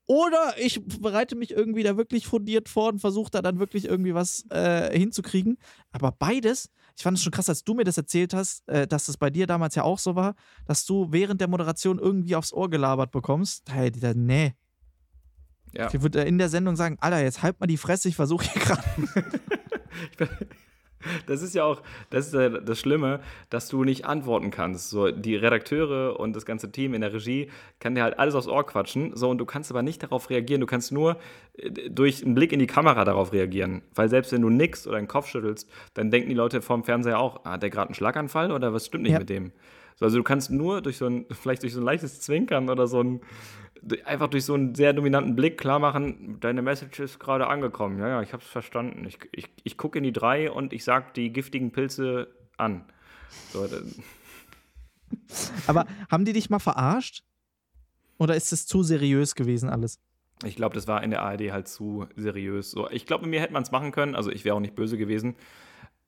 Speaker 2: Oder ich bereite mich irgendwie da wirklich fundiert vor und versuche da dann wirklich irgendwie was äh, hinzukriegen. Aber beides, ich fand es schon krass, als du mir das erzählt hast, äh, dass das bei dir damals ja auch so war, dass du während der Moderation irgendwie aufs Ohr gelabert bekommst. Hey, nee, ja. Ich würde in der Sendung sagen, Alter, jetzt halt mal die Fresse, ich versuche hier gerade.
Speaker 1: das ist ja auch, das ist ja das Schlimme, dass du nicht antworten kannst. So, die Redakteure und das ganze Team in der Regie kann dir halt alles aufs Ohr quatschen, so, und du kannst aber nicht darauf reagieren. Du kannst nur äh, durch einen Blick in die Kamera darauf reagieren. Weil selbst wenn du nickst oder den Kopf schüttelst, dann denken die Leute vorm Fernseher auch, ah, hat der gerade einen Schlaganfall oder was stimmt nicht ja. mit dem? So, also du kannst nur durch so ein, vielleicht durch so ein leichtes Zwinkern oder so ein, einfach durch so einen sehr dominanten Blick klar machen, deine Message ist gerade angekommen. Ja, ja, ich habe es verstanden. Ich, ich, ich gucke in die drei und ich sage die giftigen Pilze an. So,
Speaker 2: Aber haben die dich mal verarscht? Oder ist es zu seriös gewesen alles?
Speaker 1: Ich glaube, das war in der ARD halt zu seriös. So, ich glaube, mit mir hätte man es machen können. Also ich wäre auch nicht böse gewesen.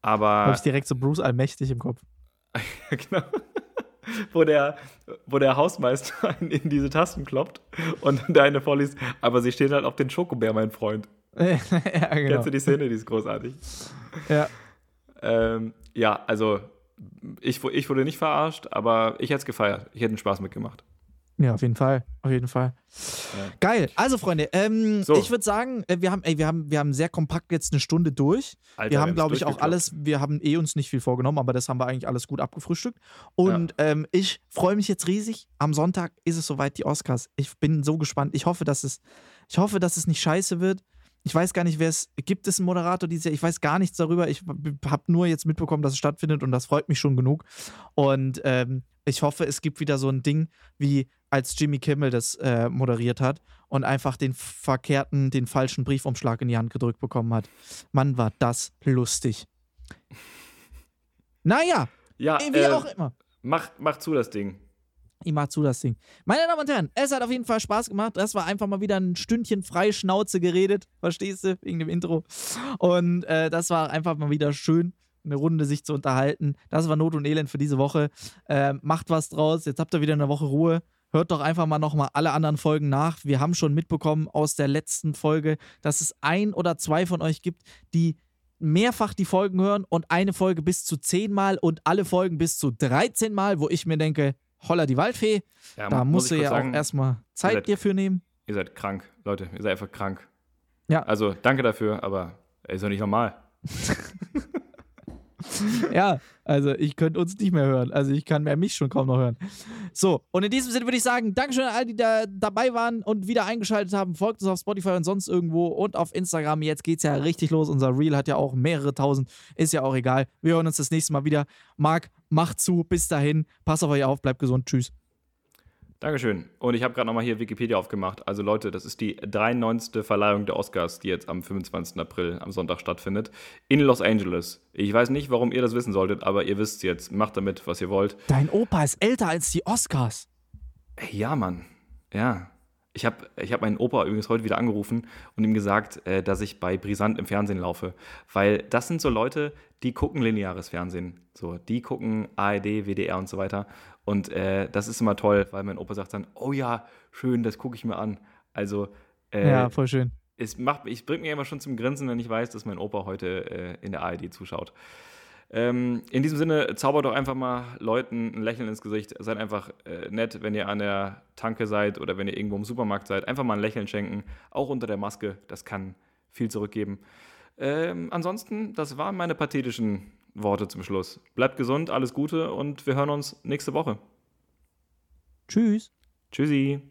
Speaker 1: Aber.
Speaker 2: Habe ich direkt so Bruce Allmächtig im Kopf.
Speaker 1: genau wo der, wo der Hausmeister in diese Tasten kloppt und der eine vorliest, aber sie steht halt auf den Schokobär, mein Freund. ja, genau. Kennst du die Szene, die ist großartig.
Speaker 2: Ja.
Speaker 1: Ähm, ja, also ich, ich wurde nicht verarscht, aber ich hätte es gefeiert. Ich hätte einen Spaß mitgemacht.
Speaker 2: Ja, auf jeden Fall. Auf jeden Fall. Ja. Geil. Also, Freunde, ähm, so. ich würde sagen, äh, wir haben, ey, wir, haben, wir haben sehr kompakt jetzt eine Stunde durch. Alter, wir haben, glaube ich, auch alles, wir haben eh uns nicht viel vorgenommen, aber das haben wir eigentlich alles gut abgefrühstückt. Und ja. ähm, ich freue mich jetzt riesig. Am Sonntag ist es soweit, die Oscars. Ich bin so gespannt. Ich hoffe, dass es, ich hoffe, dass es nicht scheiße wird. Ich weiß gar nicht, wer es gibt. Es einen Moderator dieses Jahr? Ich weiß gar nichts darüber. Ich habe nur jetzt mitbekommen, dass es stattfindet und das freut mich schon genug. Und ähm, ich hoffe, es gibt wieder so ein Ding, wie als Jimmy Kimmel das äh, moderiert hat und einfach den verkehrten, den falschen Briefumschlag in die Hand gedrückt bekommen hat. Mann, war das lustig. Naja,
Speaker 1: ja,
Speaker 2: wie
Speaker 1: äh,
Speaker 2: auch immer.
Speaker 1: Mach, mach zu das Ding.
Speaker 2: Ich mach zu das Ding. Meine Damen und Herren, es hat auf jeden Fall Spaß gemacht. Das war einfach mal wieder ein Stündchen frei Schnauze geredet. Verstehst du? Wegen dem Intro. Und äh, das war einfach mal wieder schön, eine Runde sich zu unterhalten. Das war Not und Elend für diese Woche. Äh, macht was draus. Jetzt habt ihr wieder eine Woche Ruhe. Hört doch einfach mal nochmal alle anderen Folgen nach. Wir haben schon mitbekommen aus der letzten Folge, dass es ein oder zwei von euch gibt, die mehrfach die Folgen hören und eine Folge bis zu zehnmal und alle Folgen bis zu 13 Mal, wo ich mir denke, holla die Waldfee, ja, da musst du ja sagen, auch erstmal Zeit seid, dir für nehmen.
Speaker 1: Ihr seid krank, Leute, ihr seid einfach krank.
Speaker 2: Ja.
Speaker 1: Also danke dafür, aber ist doch nicht normal.
Speaker 2: ja, also ich könnte uns nicht mehr hören. Also ich kann mehr mich schon kaum noch hören. So, und in diesem Sinne würde ich sagen, Dankeschön an alle, die da dabei waren und wieder eingeschaltet haben. Folgt uns auf Spotify und sonst irgendwo und auf Instagram. Jetzt geht es ja richtig los. Unser Reel hat ja auch mehrere tausend. Ist ja auch egal. Wir hören uns das nächste Mal wieder. Marc, macht zu. Bis dahin. Passt auf euch auf. Bleibt gesund. Tschüss.
Speaker 1: Dankeschön. Und ich habe gerade nochmal hier Wikipedia aufgemacht. Also Leute, das ist die 93. Verleihung der Oscars, die jetzt am 25. April am Sonntag stattfindet. In Los Angeles. Ich weiß nicht, warum ihr das wissen solltet, aber ihr wisst es jetzt. Macht damit, was ihr wollt.
Speaker 2: Dein Opa ist älter als die Oscars.
Speaker 1: Ja, Mann. Ja. Ich habe ich hab meinen Opa übrigens heute wieder angerufen und ihm gesagt, äh, dass ich bei Brisant im Fernsehen laufe. Weil das sind so Leute, die gucken lineares Fernsehen. So, die gucken ARD, WDR und so weiter. Und äh, das ist immer toll, weil mein Opa sagt dann, oh ja, schön, das gucke ich mir an. Also
Speaker 2: äh, Ja, voll schön.
Speaker 1: Es macht, ich bringe mir immer schon zum Grinsen, wenn ich weiß, dass mein Opa heute äh, in der ARD zuschaut. Ähm, in diesem Sinne, zaubert doch einfach mal Leuten ein Lächeln ins Gesicht. Seid einfach äh, nett, wenn ihr an der Tanke seid oder wenn ihr irgendwo im Supermarkt seid. Einfach mal ein Lächeln schenken, auch unter der Maske. Das kann viel zurückgeben. Ähm, ansonsten, das waren meine pathetischen Worte zum Schluss. Bleibt gesund, alles Gute und wir hören uns nächste Woche.
Speaker 2: Tschüss.
Speaker 1: Tschüssi.